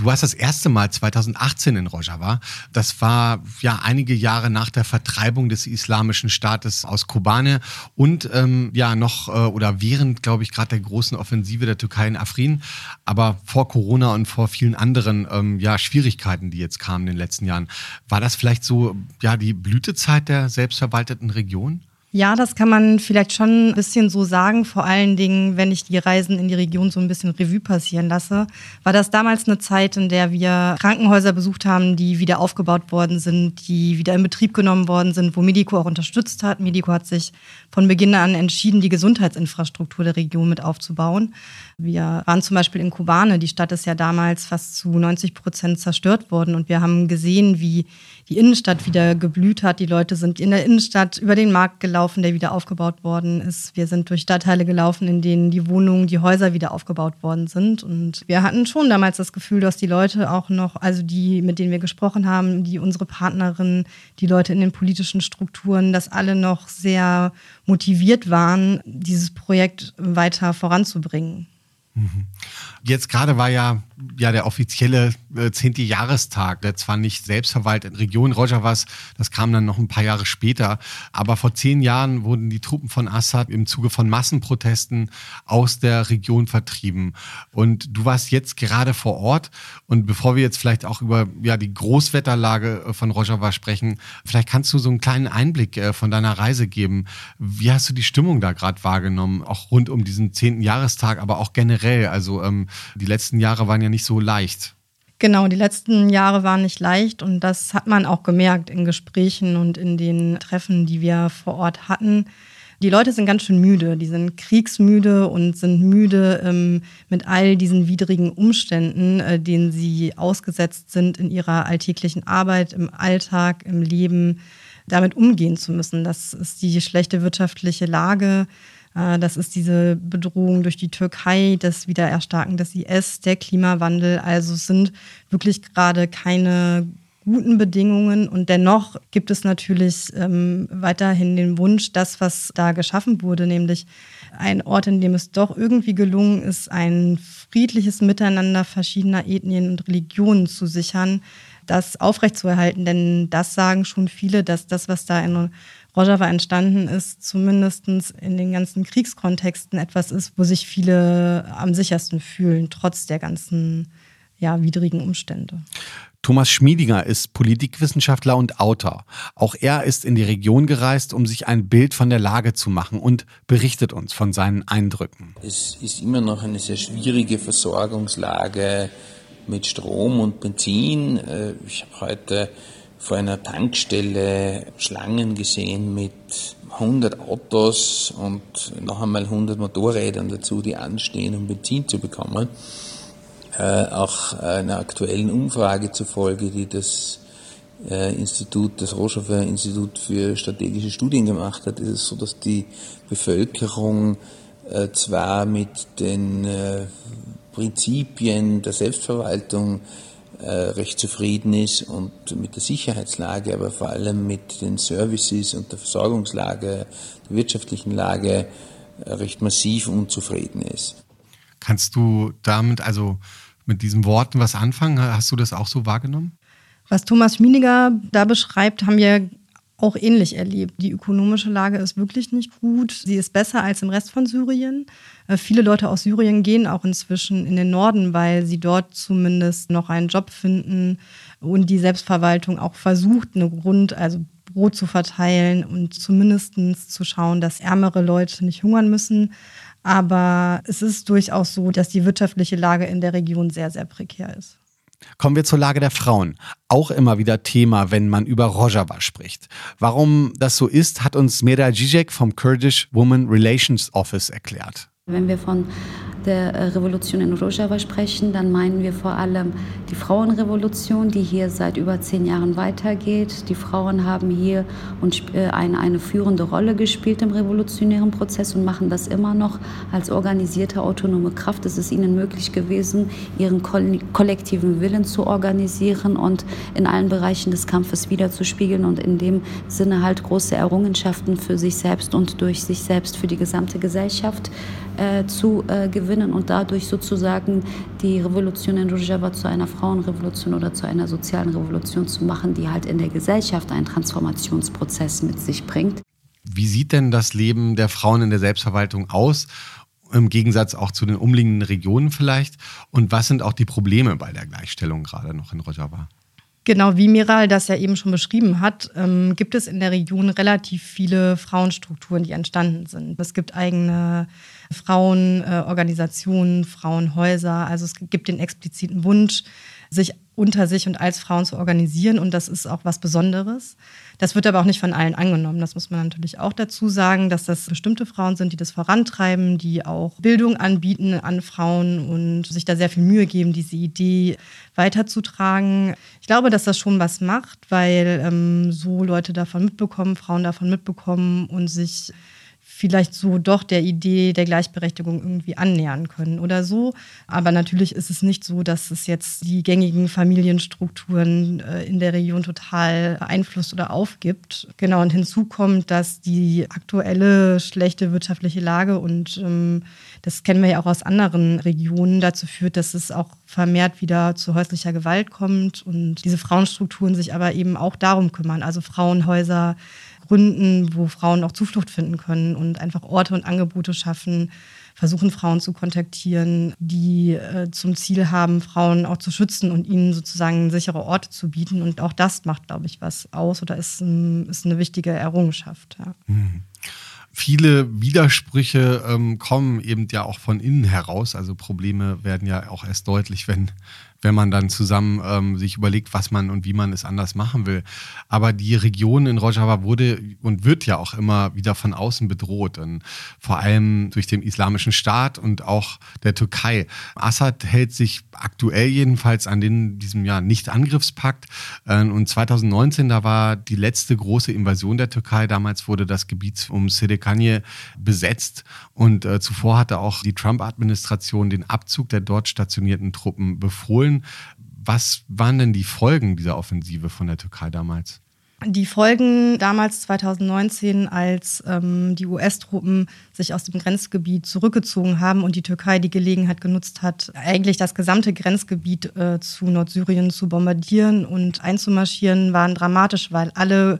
Du warst das erste Mal 2018 in Rojava. Das war ja einige Jahre nach der Vertreibung des Islamischen Staates aus Kobane und ähm, ja noch äh, oder während, glaube ich, gerade der großen Offensive der Türkei in Afrin, aber vor Corona und vor vielen anderen ähm, ja Schwierigkeiten, die jetzt kamen in den letzten Jahren. War das vielleicht so ja die Blütezeit der selbstverwalteten Region? Ja, das kann man vielleicht schon ein bisschen so sagen. Vor allen Dingen, wenn ich die Reisen in die Region so ein bisschen Revue passieren lasse, war das damals eine Zeit, in der wir Krankenhäuser besucht haben, die wieder aufgebaut worden sind, die wieder in Betrieb genommen worden sind, wo Medico auch unterstützt hat. Medico hat sich von Beginn an entschieden, die Gesundheitsinfrastruktur der Region mit aufzubauen. Wir waren zum Beispiel in Kobane. Die Stadt ist ja damals fast zu 90 Prozent zerstört worden und wir haben gesehen, wie die Innenstadt wieder geblüht hat. Die Leute sind in der Innenstadt über den Markt gelaufen, der wieder aufgebaut worden ist. Wir sind durch Stadtteile gelaufen, in denen die Wohnungen, die Häuser wieder aufgebaut worden sind. Und wir hatten schon damals das Gefühl, dass die Leute auch noch, also die, mit denen wir gesprochen haben, die unsere Partnerinnen, die Leute in den politischen Strukturen, dass alle noch sehr motiviert waren, dieses Projekt weiter voranzubringen. Jetzt gerade war ja, ja der offizielle äh, zehnte Jahrestag, der zwar nicht selbstverwaltet in Region Rojavas, das kam dann noch ein paar Jahre später, aber vor zehn Jahren wurden die Truppen von Assad im Zuge von Massenprotesten aus der Region vertrieben. Und du warst jetzt gerade vor Ort und bevor wir jetzt vielleicht auch über ja, die Großwetterlage äh, von Rojava sprechen, vielleicht kannst du so einen kleinen Einblick äh, von deiner Reise geben. Wie hast du die Stimmung da gerade wahrgenommen, auch rund um diesen zehnten Jahrestag, aber auch generell? Also ähm, die letzten Jahre waren ja nicht so leicht. Genau, die letzten Jahre waren nicht leicht und das hat man auch gemerkt in Gesprächen und in den Treffen, die wir vor Ort hatten. Die Leute sind ganz schön müde, die sind kriegsmüde und sind müde ähm, mit all diesen widrigen Umständen, äh, denen sie ausgesetzt sind in ihrer alltäglichen Arbeit, im Alltag, im Leben, damit umgehen zu müssen. Das ist die schlechte wirtschaftliche Lage, das ist diese Bedrohung durch die Türkei, das Wiedererstarken des IS, der Klimawandel. Also sind wirklich gerade keine guten Bedingungen und dennoch gibt es natürlich ähm, weiterhin den Wunsch, das, was da geschaffen wurde, nämlich ein Ort, in dem es doch irgendwie gelungen ist, ein friedliches Miteinander verschiedener Ethnien und Religionen zu sichern, das aufrechtzuerhalten. Denn das sagen schon viele, dass das, was da in Rojava entstanden ist, zumindest in den ganzen Kriegskontexten etwas ist, wo sich viele am sichersten fühlen, trotz der ganzen ja, widrigen Umstände. Thomas Schmiedinger ist Politikwissenschaftler und Autor. Auch er ist in die Region gereist, um sich ein Bild von der Lage zu machen und berichtet uns von seinen Eindrücken. Es ist immer noch eine sehr schwierige Versorgungslage mit Strom und Benzin. Äh, ich habe heute vor einer Tankstelle Schlangen gesehen mit 100 Autos und noch einmal 100 Motorrädern dazu, die anstehen, um Benzin zu bekommen. Äh, auch einer aktuellen Umfrage zufolge, die das äh, Institut, das Rohstoffer Institut für strategische Studien gemacht hat, ist es so, dass die Bevölkerung äh, zwar mit den äh, Prinzipien der Selbstverwaltung recht zufrieden ist und mit der Sicherheitslage, aber vor allem mit den Services und der Versorgungslage, der wirtschaftlichen Lage äh, recht massiv unzufrieden ist. Kannst du damit, also mit diesen Worten was anfangen? Hast du das auch so wahrgenommen? Was Thomas Schmieniger da beschreibt, haben wir auch ähnlich erlebt. Die ökonomische Lage ist wirklich nicht gut. Sie ist besser als im Rest von Syrien. Äh, viele Leute aus Syrien gehen auch inzwischen in den Norden, weil sie dort zumindest noch einen Job finden und die Selbstverwaltung auch versucht, eine Grund, also Brot zu verteilen und zumindest zu schauen, dass ärmere Leute nicht hungern müssen. Aber es ist durchaus so, dass die wirtschaftliche Lage in der Region sehr, sehr prekär ist. Kommen wir zur Lage der Frauen. Auch immer wieder Thema, wenn man über Rojava spricht. Warum das so ist, hat uns Mera Zizek vom Kurdish Women Relations Office erklärt. Wenn wir von der äh, Revolution in Rojava sprechen, dann meinen wir vor allem die Frauenrevolution, die hier seit über zehn Jahren weitergeht. Die Frauen haben hier äh, eine, eine führende Rolle gespielt im revolutionären Prozess und machen das immer noch als organisierte autonome Kraft. Es ist ihnen möglich gewesen, ihren kollektiven Willen zu organisieren und in allen Bereichen des Kampfes wiederzuspiegeln und in dem Sinne halt große Errungenschaften für sich selbst und durch sich selbst für die gesamte Gesellschaft äh, zu äh, gewinnen und dadurch sozusagen die Revolution in Rojava zu einer Frauenrevolution oder zu einer sozialen Revolution zu machen, die halt in der Gesellschaft einen Transformationsprozess mit sich bringt. Wie sieht denn das Leben der Frauen in der Selbstverwaltung aus? Im Gegensatz auch zu den umliegenden Regionen vielleicht. Und was sind auch die Probleme bei der Gleichstellung gerade noch in Rojava? Genau, wie Miral das ja eben schon beschrieben hat, ähm, gibt es in der Region relativ viele Frauenstrukturen, die entstanden sind. Es gibt eigene Frauenorganisationen, Frauenhäuser. Also es gibt den expliziten Wunsch, sich unter sich und als Frauen zu organisieren. Und das ist auch was Besonderes. Das wird aber auch nicht von allen angenommen. Das muss man natürlich auch dazu sagen, dass das bestimmte Frauen sind, die das vorantreiben, die auch Bildung anbieten an Frauen und sich da sehr viel Mühe geben, diese Idee weiterzutragen. Ich glaube, dass das schon was macht, weil ähm, so Leute davon mitbekommen, Frauen davon mitbekommen und sich vielleicht so doch der Idee der Gleichberechtigung irgendwie annähern können oder so. Aber natürlich ist es nicht so, dass es jetzt die gängigen Familienstrukturen äh, in der Region total beeinflusst oder aufgibt. Genau, und hinzu kommt, dass die aktuelle schlechte wirtschaftliche Lage und ähm, das kennen wir ja auch aus anderen Regionen, dazu führt, dass es auch vermehrt wieder zu häuslicher Gewalt kommt und diese Frauenstrukturen sich aber eben auch darum kümmern, also Frauenhäuser, gründen, wo Frauen auch Zuflucht finden können und einfach Orte und Angebote schaffen, versuchen Frauen zu kontaktieren, die äh, zum Ziel haben, Frauen auch zu schützen und ihnen sozusagen sichere Orte zu bieten. Und auch das macht, glaube ich, was aus oder ist, ein, ist eine wichtige Errungenschaft. Ja. Mhm viele Widersprüche ähm, kommen eben ja auch von innen heraus. Also Probleme werden ja auch erst deutlich, wenn wenn man dann zusammen ähm, sich überlegt, was man und wie man es anders machen will. Aber die Region in Rojava wurde und wird ja auch immer wieder von außen bedroht, und vor allem durch den islamischen Staat und auch der Türkei. Assad hält sich aktuell jedenfalls an den, diesem Jahr Nicht-Angriffspakt. Äh, und 2019, da war die letzte große Invasion der Türkei. Damals wurde das Gebiet um Sedekanje besetzt und äh, zuvor hatte auch die Trump-Administration den Abzug der dort stationierten Truppen befohlen. Polen. Was waren denn die Folgen dieser Offensive von der Türkei damals? Die Folgen damals 2019, als ähm, die US-Truppen sich aus dem Grenzgebiet zurückgezogen haben und die Türkei die Gelegenheit genutzt hat, eigentlich das gesamte Grenzgebiet äh, zu Nordsyrien zu bombardieren und einzumarschieren, waren dramatisch, weil alle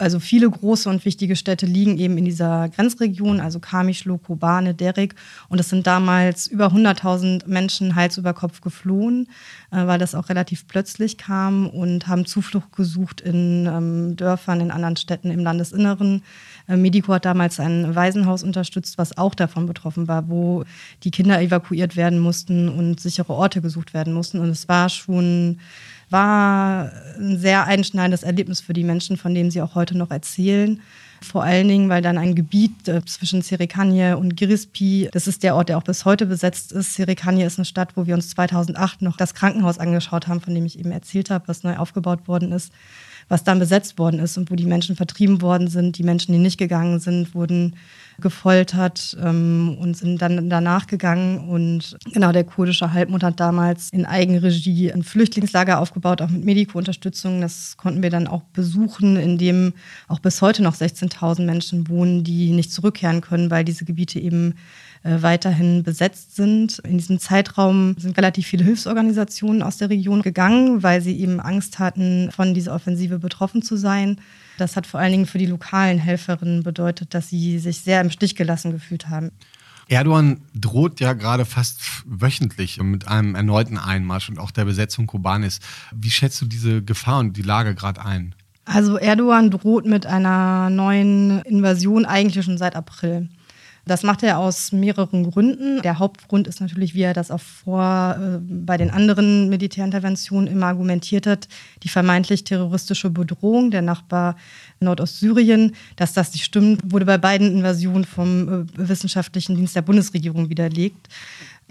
also viele große und wichtige Städte liegen eben in dieser Grenzregion, also Kamischlo, Kobane, Derek. Und es sind damals über 100.000 Menschen Hals über Kopf geflohen, äh, weil das auch relativ plötzlich kam und haben Zuflucht gesucht in ähm, Dörfern, in anderen Städten im Landesinneren. Äh, Medico hat damals ein Waisenhaus unterstützt, was auch davon betroffen war, wo die Kinder evakuiert werden mussten und sichere Orte gesucht werden mussten. Und es war schon war ein sehr einschneidendes Erlebnis für die Menschen, von dem sie auch heute noch erzählen. Vor allen Dingen, weil dann ein Gebiet äh, zwischen Serikanye und Girispi, das ist der Ort, der auch bis heute besetzt ist. Serikanye ist eine Stadt, wo wir uns 2008 noch das Krankenhaus angeschaut haben, von dem ich eben erzählt habe, was neu aufgebaut worden ist was dann besetzt worden ist und wo die Menschen vertrieben worden sind. Die Menschen, die nicht gegangen sind, wurden gefoltert ähm, und sind dann danach gegangen. Und genau, der kurdische Halbmond hat damals in Eigenregie ein Flüchtlingslager aufgebaut, auch mit Mediko-Unterstützung. Das konnten wir dann auch besuchen, in dem auch bis heute noch 16.000 Menschen wohnen, die nicht zurückkehren können, weil diese Gebiete eben weiterhin besetzt sind. In diesem Zeitraum sind relativ viele Hilfsorganisationen aus der Region gegangen, weil sie eben Angst hatten, von dieser Offensive betroffen zu sein. Das hat vor allen Dingen für die lokalen Helferinnen bedeutet, dass sie sich sehr im Stich gelassen gefühlt haben. Erdogan droht ja gerade fast wöchentlich mit einem erneuten Einmarsch und auch der Besetzung Kobanis. Wie schätzt du diese Gefahr und die Lage gerade ein? Also Erdogan droht mit einer neuen Invasion eigentlich schon seit April. Das macht er aus mehreren Gründen. Der Hauptgrund ist natürlich, wie er das auch vor äh, bei den anderen Militärinterventionen immer argumentiert hat, die vermeintlich terroristische Bedrohung der Nachbar Nordostsyrien. Dass das nicht stimmt, wurde bei beiden Invasionen vom äh, wissenschaftlichen Dienst der Bundesregierung widerlegt.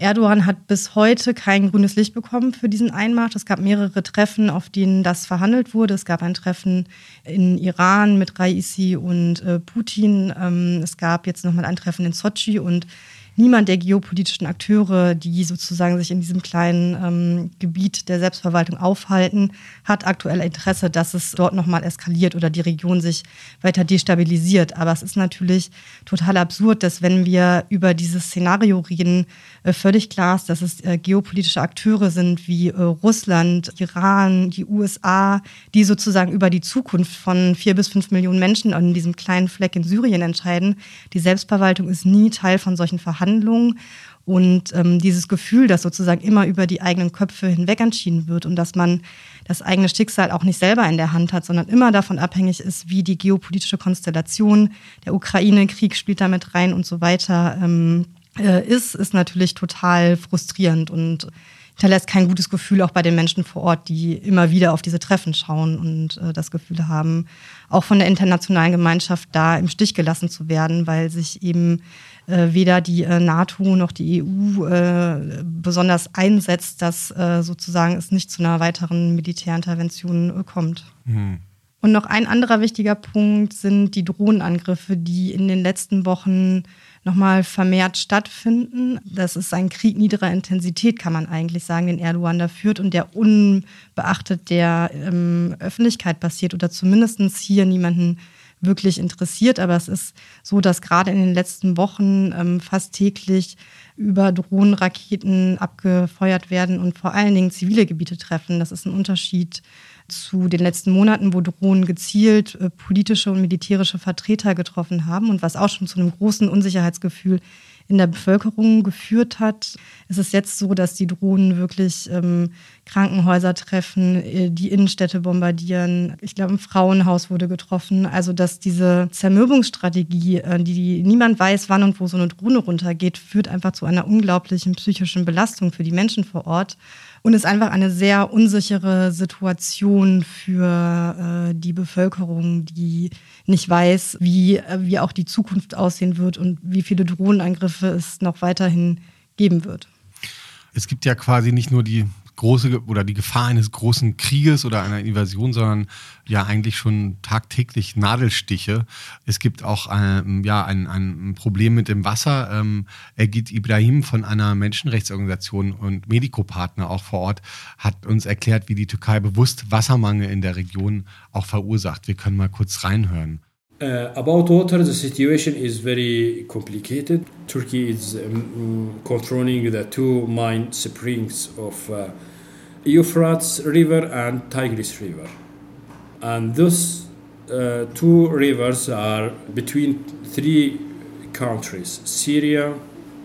Erdogan hat bis heute kein grünes Licht bekommen für diesen Einmarsch. Es gab mehrere Treffen, auf denen das verhandelt wurde. Es gab ein Treffen in Iran mit Raisi und äh, Putin. Ähm, es gab jetzt nochmal ein Treffen in Sochi und niemand der geopolitischen Akteure, die sozusagen sich in diesem kleinen ähm, Gebiet der Selbstverwaltung aufhalten, hat aktuell Interesse, dass es dort nochmal eskaliert oder die Region sich weiter destabilisiert. Aber es ist natürlich total absurd, dass wenn wir über dieses Szenario reden, völlig klar ist, dass es äh, geopolitische Akteure sind wie äh, Russland, Iran, die USA, die sozusagen über die Zukunft von vier bis fünf Millionen Menschen in diesem kleinen Fleck in Syrien entscheiden. Die Selbstverwaltung ist nie Teil von solchen Verhandlungen. Und ähm, dieses Gefühl, dass sozusagen immer über die eigenen Köpfe hinweg entschieden wird und dass man das eigene Schicksal auch nicht selber in der Hand hat, sondern immer davon abhängig ist, wie die geopolitische Konstellation, der Ukraine-Krieg spielt damit rein und so weiter, ähm, äh, ist, ist natürlich total frustrierend und hinterlässt kein gutes Gefühl auch bei den Menschen vor Ort, die immer wieder auf diese Treffen schauen und äh, das Gefühl haben, auch von der internationalen Gemeinschaft da im Stich gelassen zu werden, weil sich eben äh, weder die äh, NATO noch die EU äh, besonders einsetzt, dass äh, sozusagen es nicht zu einer weiteren Militärintervention kommt. Mhm. Und noch ein anderer wichtiger Punkt sind die Drohnenangriffe, die in den letzten Wochen nochmal vermehrt stattfinden. Das ist ein Krieg niederer Intensität, kann man eigentlich sagen, den Erdogan da führt und der unbeachtet der ähm, Öffentlichkeit passiert oder zumindest hier niemanden wirklich interessiert. Aber es ist so, dass gerade in den letzten Wochen ähm, fast täglich über Drohnenraketen abgefeuert werden und vor allen Dingen zivile Gebiete treffen. Das ist ein Unterschied zu den letzten Monaten, wo Drohnen gezielt äh, politische und militärische Vertreter getroffen haben und was auch schon zu einem großen Unsicherheitsgefühl in der Bevölkerung geführt hat. Es ist jetzt so, dass die Drohnen wirklich ähm, Krankenhäuser treffen, äh, die Innenstädte bombardieren. Ich glaube, ein Frauenhaus wurde getroffen. Also, dass diese Zermürbungsstrategie, äh, die, die niemand weiß, wann und wo so eine Drohne runtergeht, führt einfach zu einer unglaublichen psychischen Belastung für die Menschen vor Ort und ist einfach eine sehr unsichere Situation für äh, die Bevölkerung, die nicht weiß, wie, äh, wie auch die Zukunft aussehen wird und wie viele Drohnenangriffe es noch weiterhin geben wird. Es gibt ja quasi nicht nur die große oder die Gefahr eines großen Krieges oder einer Invasion, sondern ja eigentlich schon tagtäglich Nadelstiche. Es gibt auch ähm, ja, ein, ein Problem mit dem Wasser. Ähm, Ergit Ibrahim von einer Menschenrechtsorganisation und Medikopartner auch vor Ort hat uns erklärt, wie die Türkei bewusst Wassermangel in der Region auch verursacht. Wir können mal kurz reinhören. Uh, about water, the situation is very complicated. Turkey is um, controlling the two main springs of uh, Euphrates River and Tigris River. And those uh, two rivers are between three countries Syria,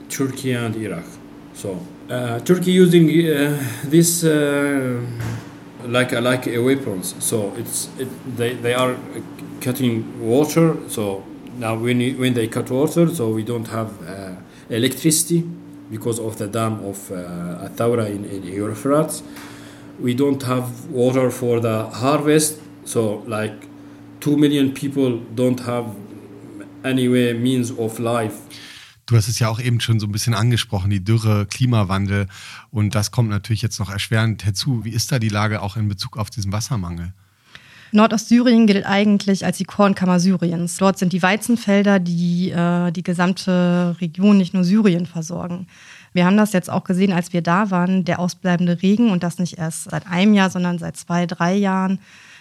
Turkey, and Iraq. So, uh, Turkey using uh, this uh, like like weapons. So it's it, they they are cutting water. So now when when they cut water, so we don't have uh, electricity because of the dam of uh, Athaura in, in Euphrates. We don't have water for the harvest, so like two million people don't have any way means of life. Du hast es ja auch eben schon so ein bisschen angesprochen, die Dürre, Klimawandel. Und das kommt natürlich jetzt noch erschwerend hinzu. Wie ist da die Lage auch in Bezug auf diesen Wassermangel? Nordostsyrien gilt eigentlich als die Kornkammer Syriens. Dort sind die Weizenfelder, die äh, die gesamte Region, nicht nur Syrien, versorgen. Wir haben das jetzt auch gesehen, als wir da waren, der ausbleibende Regen und das nicht erst seit einem Jahr, sondern seit zwei, drei Jahren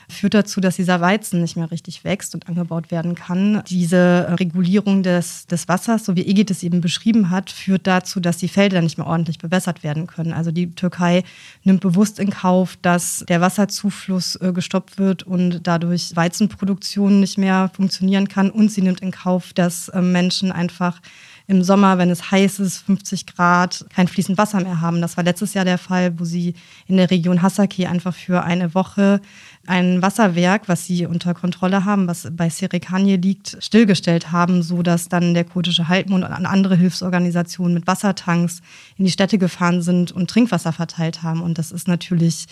führt dazu, dass dieser Weizen nicht mehr richtig wächst und angebaut werden kann. Diese Regulierung des, des Wassers, so wie Egid es eben beschrieben hat, führt dazu, dass die Felder nicht mehr ordentlich bewässert werden können. Also die Türkei nimmt bewusst in Kauf, dass der Wasserzufluss äh, gestoppt wird und dadurch Weizenproduktion nicht mehr funktionieren kann. Und sie nimmt in Kauf, dass äh, Menschen einfach im Sommer, wenn es heiß ist, 50 Grad, kein fließend Wasser mehr haben. Das war letztes Jahr der Fall, wo sie in der Region Hasaki einfach für eine Woche ein Wasserwerk, was sie unter Kontrolle haben, was bei Serikanye liegt, stillgestellt haben, so dass dann der kurdische Halbmond und andere Hilfsorganisationen mit Wassertanks in die Städte gefahren sind und Trinkwasser verteilt haben. Und das ist natürlich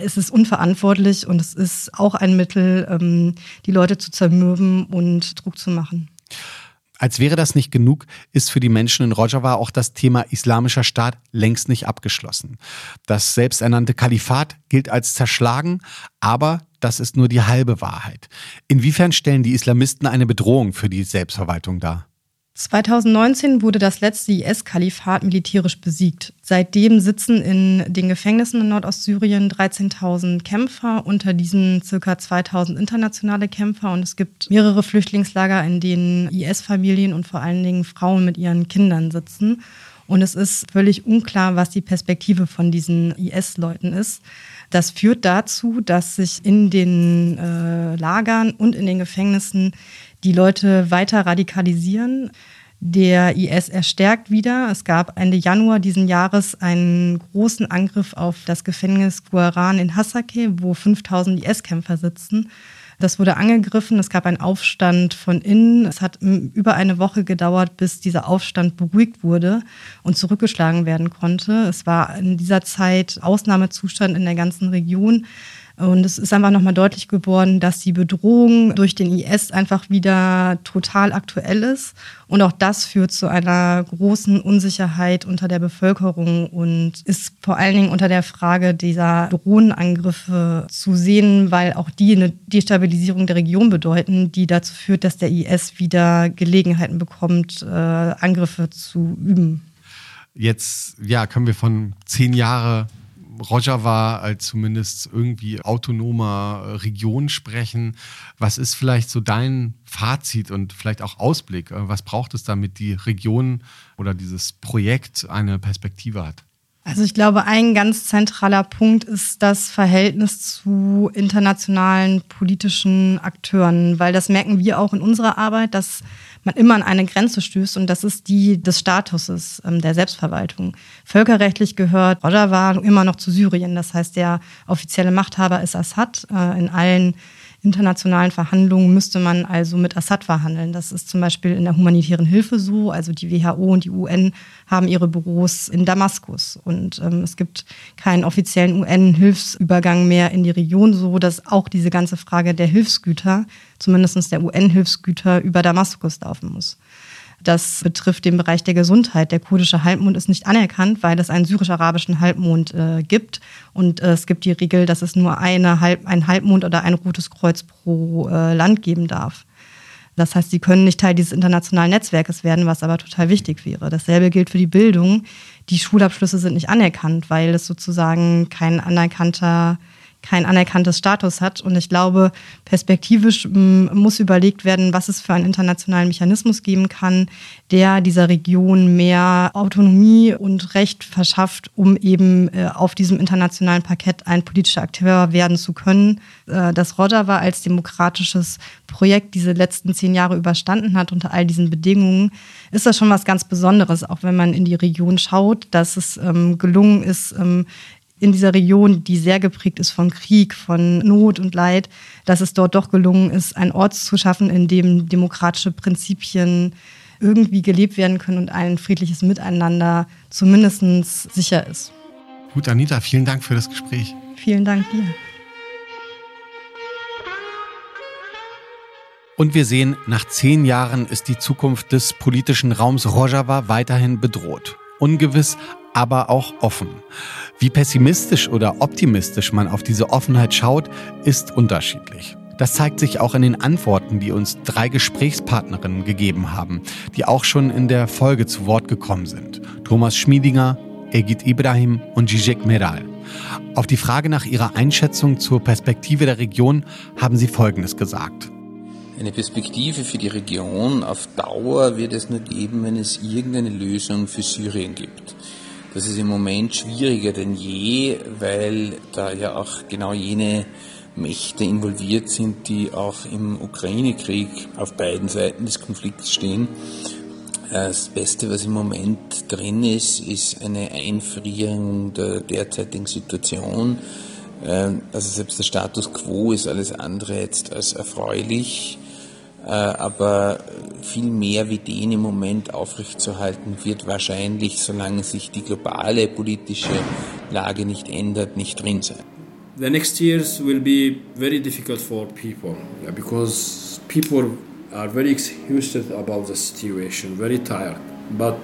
es ist unverantwortlich und es ist auch ein Mittel, ähm, die Leute zu zermürben und Druck zu machen. Als wäre das nicht genug, ist für die Menschen in Rojava auch das Thema islamischer Staat längst nicht abgeschlossen. Das selbsternannte Kalifat gilt als zerschlagen, aber das ist nur die halbe Wahrheit. Inwiefern stellen die Islamisten eine Bedrohung für die Selbstverwaltung dar? 2019 wurde das letzte IS-Kalifat militärisch besiegt. Seitdem sitzen in den Gefängnissen in Nordostsyrien 13.000 Kämpfer, unter diesen ca. 2.000 internationale Kämpfer. Und es gibt mehrere Flüchtlingslager, in denen IS-Familien und vor allen Dingen Frauen mit ihren Kindern sitzen. Und es ist völlig unklar, was die Perspektive von diesen IS-Leuten ist. Das führt dazu, dass sich in den äh, Lagern und in den Gefängnissen die Leute weiter radikalisieren. Der IS erstärkt wieder. Es gab Ende Januar diesen Jahres einen großen Angriff auf das Gefängnis Guaran in Hasake, wo 5000 IS-Kämpfer sitzen. Das wurde angegriffen, es gab einen Aufstand von innen. Es hat über eine Woche gedauert, bis dieser Aufstand beruhigt wurde und zurückgeschlagen werden konnte. Es war in dieser Zeit Ausnahmezustand in der ganzen Region. Und es ist einfach nochmal deutlich geworden, dass die Bedrohung durch den IS einfach wieder total aktuell ist. Und auch das führt zu einer großen Unsicherheit unter der Bevölkerung und ist vor allen Dingen unter der Frage dieser Drohnenangriffe zu sehen, weil auch die eine Destabilisierung der Region bedeuten, die dazu führt, dass der IS wieder Gelegenheiten bekommt, äh, Angriffe zu üben. Jetzt ja, können wir von zehn Jahre Rojava als zumindest irgendwie autonomer Region sprechen. Was ist vielleicht so dein Fazit und vielleicht auch Ausblick? Was braucht es, damit die Region oder dieses Projekt eine Perspektive hat? Also ich glaube, ein ganz zentraler Punkt ist das Verhältnis zu internationalen politischen Akteuren, weil das merken wir auch in unserer Arbeit, dass man immer an eine Grenze stößt und das ist die des Statuses ähm, der Selbstverwaltung. Völkerrechtlich gehört Rojava immer noch zu Syrien, das heißt, der offizielle Machthaber ist Assad. Äh, in allen internationalen Verhandlungen müsste man also mit Assad verhandeln. Das ist zum Beispiel in der humanitären Hilfe so. Also die WHO und die UN haben ihre Büros in Damaskus. Und ähm, es gibt keinen offiziellen UN-Hilfsübergang mehr in die Region, so dass auch diese ganze Frage der Hilfsgüter, zumindest der UN-Hilfsgüter, über Damaskus laufen muss. Das betrifft den Bereich der Gesundheit. Der kurdische Halbmond ist nicht anerkannt, weil es einen syrisch-arabischen Halbmond äh, gibt. Und äh, es gibt die Regel, dass es nur eine Halb, ein Halbmond oder ein rotes Kreuz pro äh, Land geben darf. Das heißt, sie können nicht Teil dieses internationalen Netzwerkes werden, was aber total wichtig wäre. Dasselbe gilt für die Bildung. Die Schulabschlüsse sind nicht anerkannt, weil es sozusagen kein anerkannter kein anerkanntes Status hat. Und ich glaube, perspektivisch muss überlegt werden, was es für einen internationalen Mechanismus geben kann, der dieser Region mehr Autonomie und Recht verschafft, um eben äh, auf diesem internationalen Parkett ein politischer Akteur werden zu können. Äh, dass Rojava als demokratisches Projekt diese letzten zehn Jahre überstanden hat unter all diesen Bedingungen, ist das schon was ganz Besonderes, auch wenn man in die Region schaut, dass es ähm, gelungen ist, ähm, in dieser Region, die sehr geprägt ist von Krieg, von Not und Leid, dass es dort doch gelungen ist, einen Ort zu schaffen, in dem demokratische Prinzipien irgendwie gelebt werden können und ein friedliches Miteinander zumindest sicher ist. Gut, Anita, vielen Dank für das Gespräch. Vielen Dank dir. Und wir sehen, nach zehn Jahren ist die Zukunft des politischen Raums Rojava weiterhin bedroht. Ungewiss, aber auch offen. Wie pessimistisch oder optimistisch man auf diese Offenheit schaut, ist unterschiedlich. Das zeigt sich auch in den Antworten, die uns drei Gesprächspartnerinnen gegeben haben, die auch schon in der Folge zu Wort gekommen sind. Thomas Schmiedinger, Egid Ibrahim und Zizek Meral. Auf die Frage nach ihrer Einschätzung zur Perspektive der Region haben sie Folgendes gesagt. Eine Perspektive für die Region auf Dauer wird es nur geben, wenn es irgendeine Lösung für Syrien gibt. Das ist im Moment schwieriger denn je, weil da ja auch genau jene Mächte involviert sind, die auch im Ukraine-Krieg auf beiden Seiten des Konflikts stehen. Das Beste, was im Moment drin ist, ist eine Einfrierung der derzeitigen Situation. Also selbst der Status quo ist alles andere jetzt als erfreulich. Äh, aber viel mehr wie den im Moment aufrechtzuerhalten wird wahrscheinlich, solange sich die globale politische Lage nicht ändert, nicht drin sein. The next years will be very difficult for people because people are very exhausted about the situation, very tired. But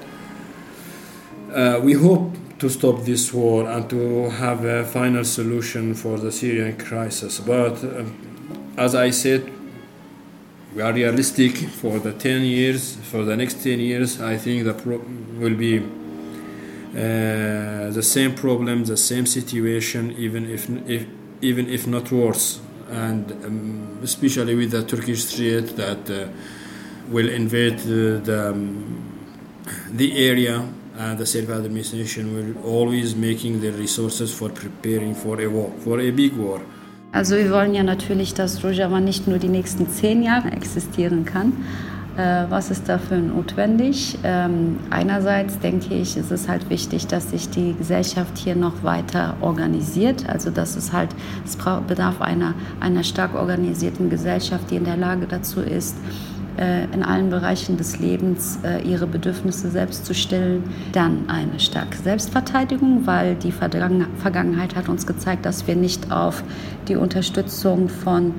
uh, we hope to stop this war and to have a final solution for the Syrian crisis. But uh, as I said, we are realistic for the 10 years, for the next 10 years, I think the pro- will be uh, the same problem, the same situation, even if, if even if not worse, and um, especially with the Turkish threat that uh, will invade uh, the um, the area. And the self-administration will always making the resources for preparing for a war, for a big war. Also wir wollen ja natürlich, dass Rojava nicht nur die nächsten zehn Jahre existieren kann, Äh, was ist dafür notwendig? Ähm, einerseits denke ich, ist es halt wichtig, dass sich die Gesellschaft hier noch weiter organisiert. Also dass es halt, es bedarf einer, einer stark organisierten Gesellschaft, die in der Lage dazu ist, in allen Bereichen des Lebens äh, ihre Bedürfnisse selbst zu stillen. Dann eine starke Selbstverteidigung, weil die Vergangenheit hat uns gezeigt, dass wir nicht auf die Unterstützung von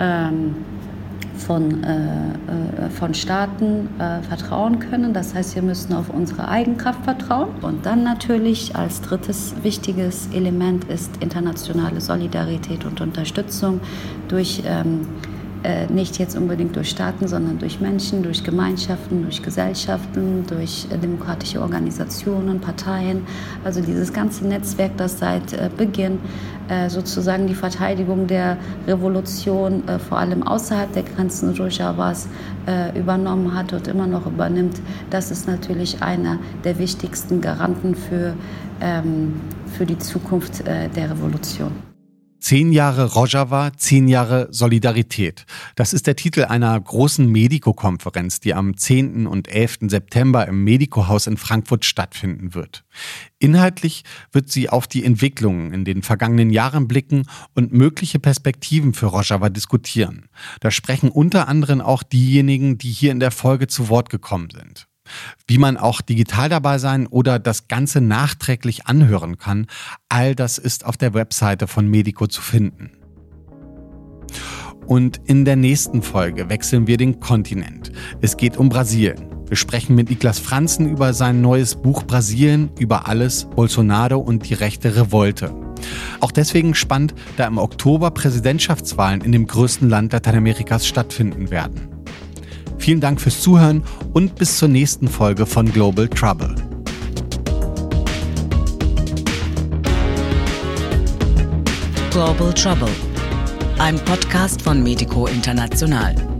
ähm, von, äh, äh, von Staaten äh, vertrauen können. Das heißt, wir müssen auf unsere Eigenkraft vertrauen. Und dann natürlich als drittes wichtiges Element ist internationale Solidarität und Unterstützung durch ähm, äh, nicht jetzt unbedingt durch Staaten, sondern durch Menschen, durch Gemeinschaften, durch Gesellschaften, durch äh, demokratische Organisationen, Parteien. Also dieses ganze Netzwerk, das seit äh, Beginn sozusagen die Verteidigung der Revolution vor allem außerhalb der Grenzen Rojavas übernommen hat und immer noch übernimmt, das ist natürlich einer der wichtigsten Garanten für, ähm, für die Zukunft der Revolution. Zehn Jahre Rojava, zehn Jahre Solidarität. Das ist der Titel einer großen Medico-Konferenz, die am 10. und 11. September im Medico-Haus in Frankfurt stattfinden wird. Inhaltlich wird sie auf die Entwicklungen in den vergangenen Jahren blicken und mögliche Perspektiven für Rojava diskutieren. Da sprechen unter anderem auch diejenigen, die hier in der Folge zu Wort gekommen sind. Wie man auch digital dabei sein oder das Ganze nachträglich anhören kann, all das ist auf der Webseite von Medico zu finden. Und in der nächsten Folge wechseln wir den Kontinent. Es geht um Brasilien. Wir sprechen mit Niklas Franzen über sein neues Buch Brasilien über alles, Bolsonaro und die rechte Revolte. Auch deswegen spannend, da im Oktober Präsidentschaftswahlen in dem größten Land Lateinamerikas stattfinden werden. Vielen Dank fürs Zuhören und bis zur nächsten Folge von Global Trouble. Global Trouble, ein Podcast von Medico International.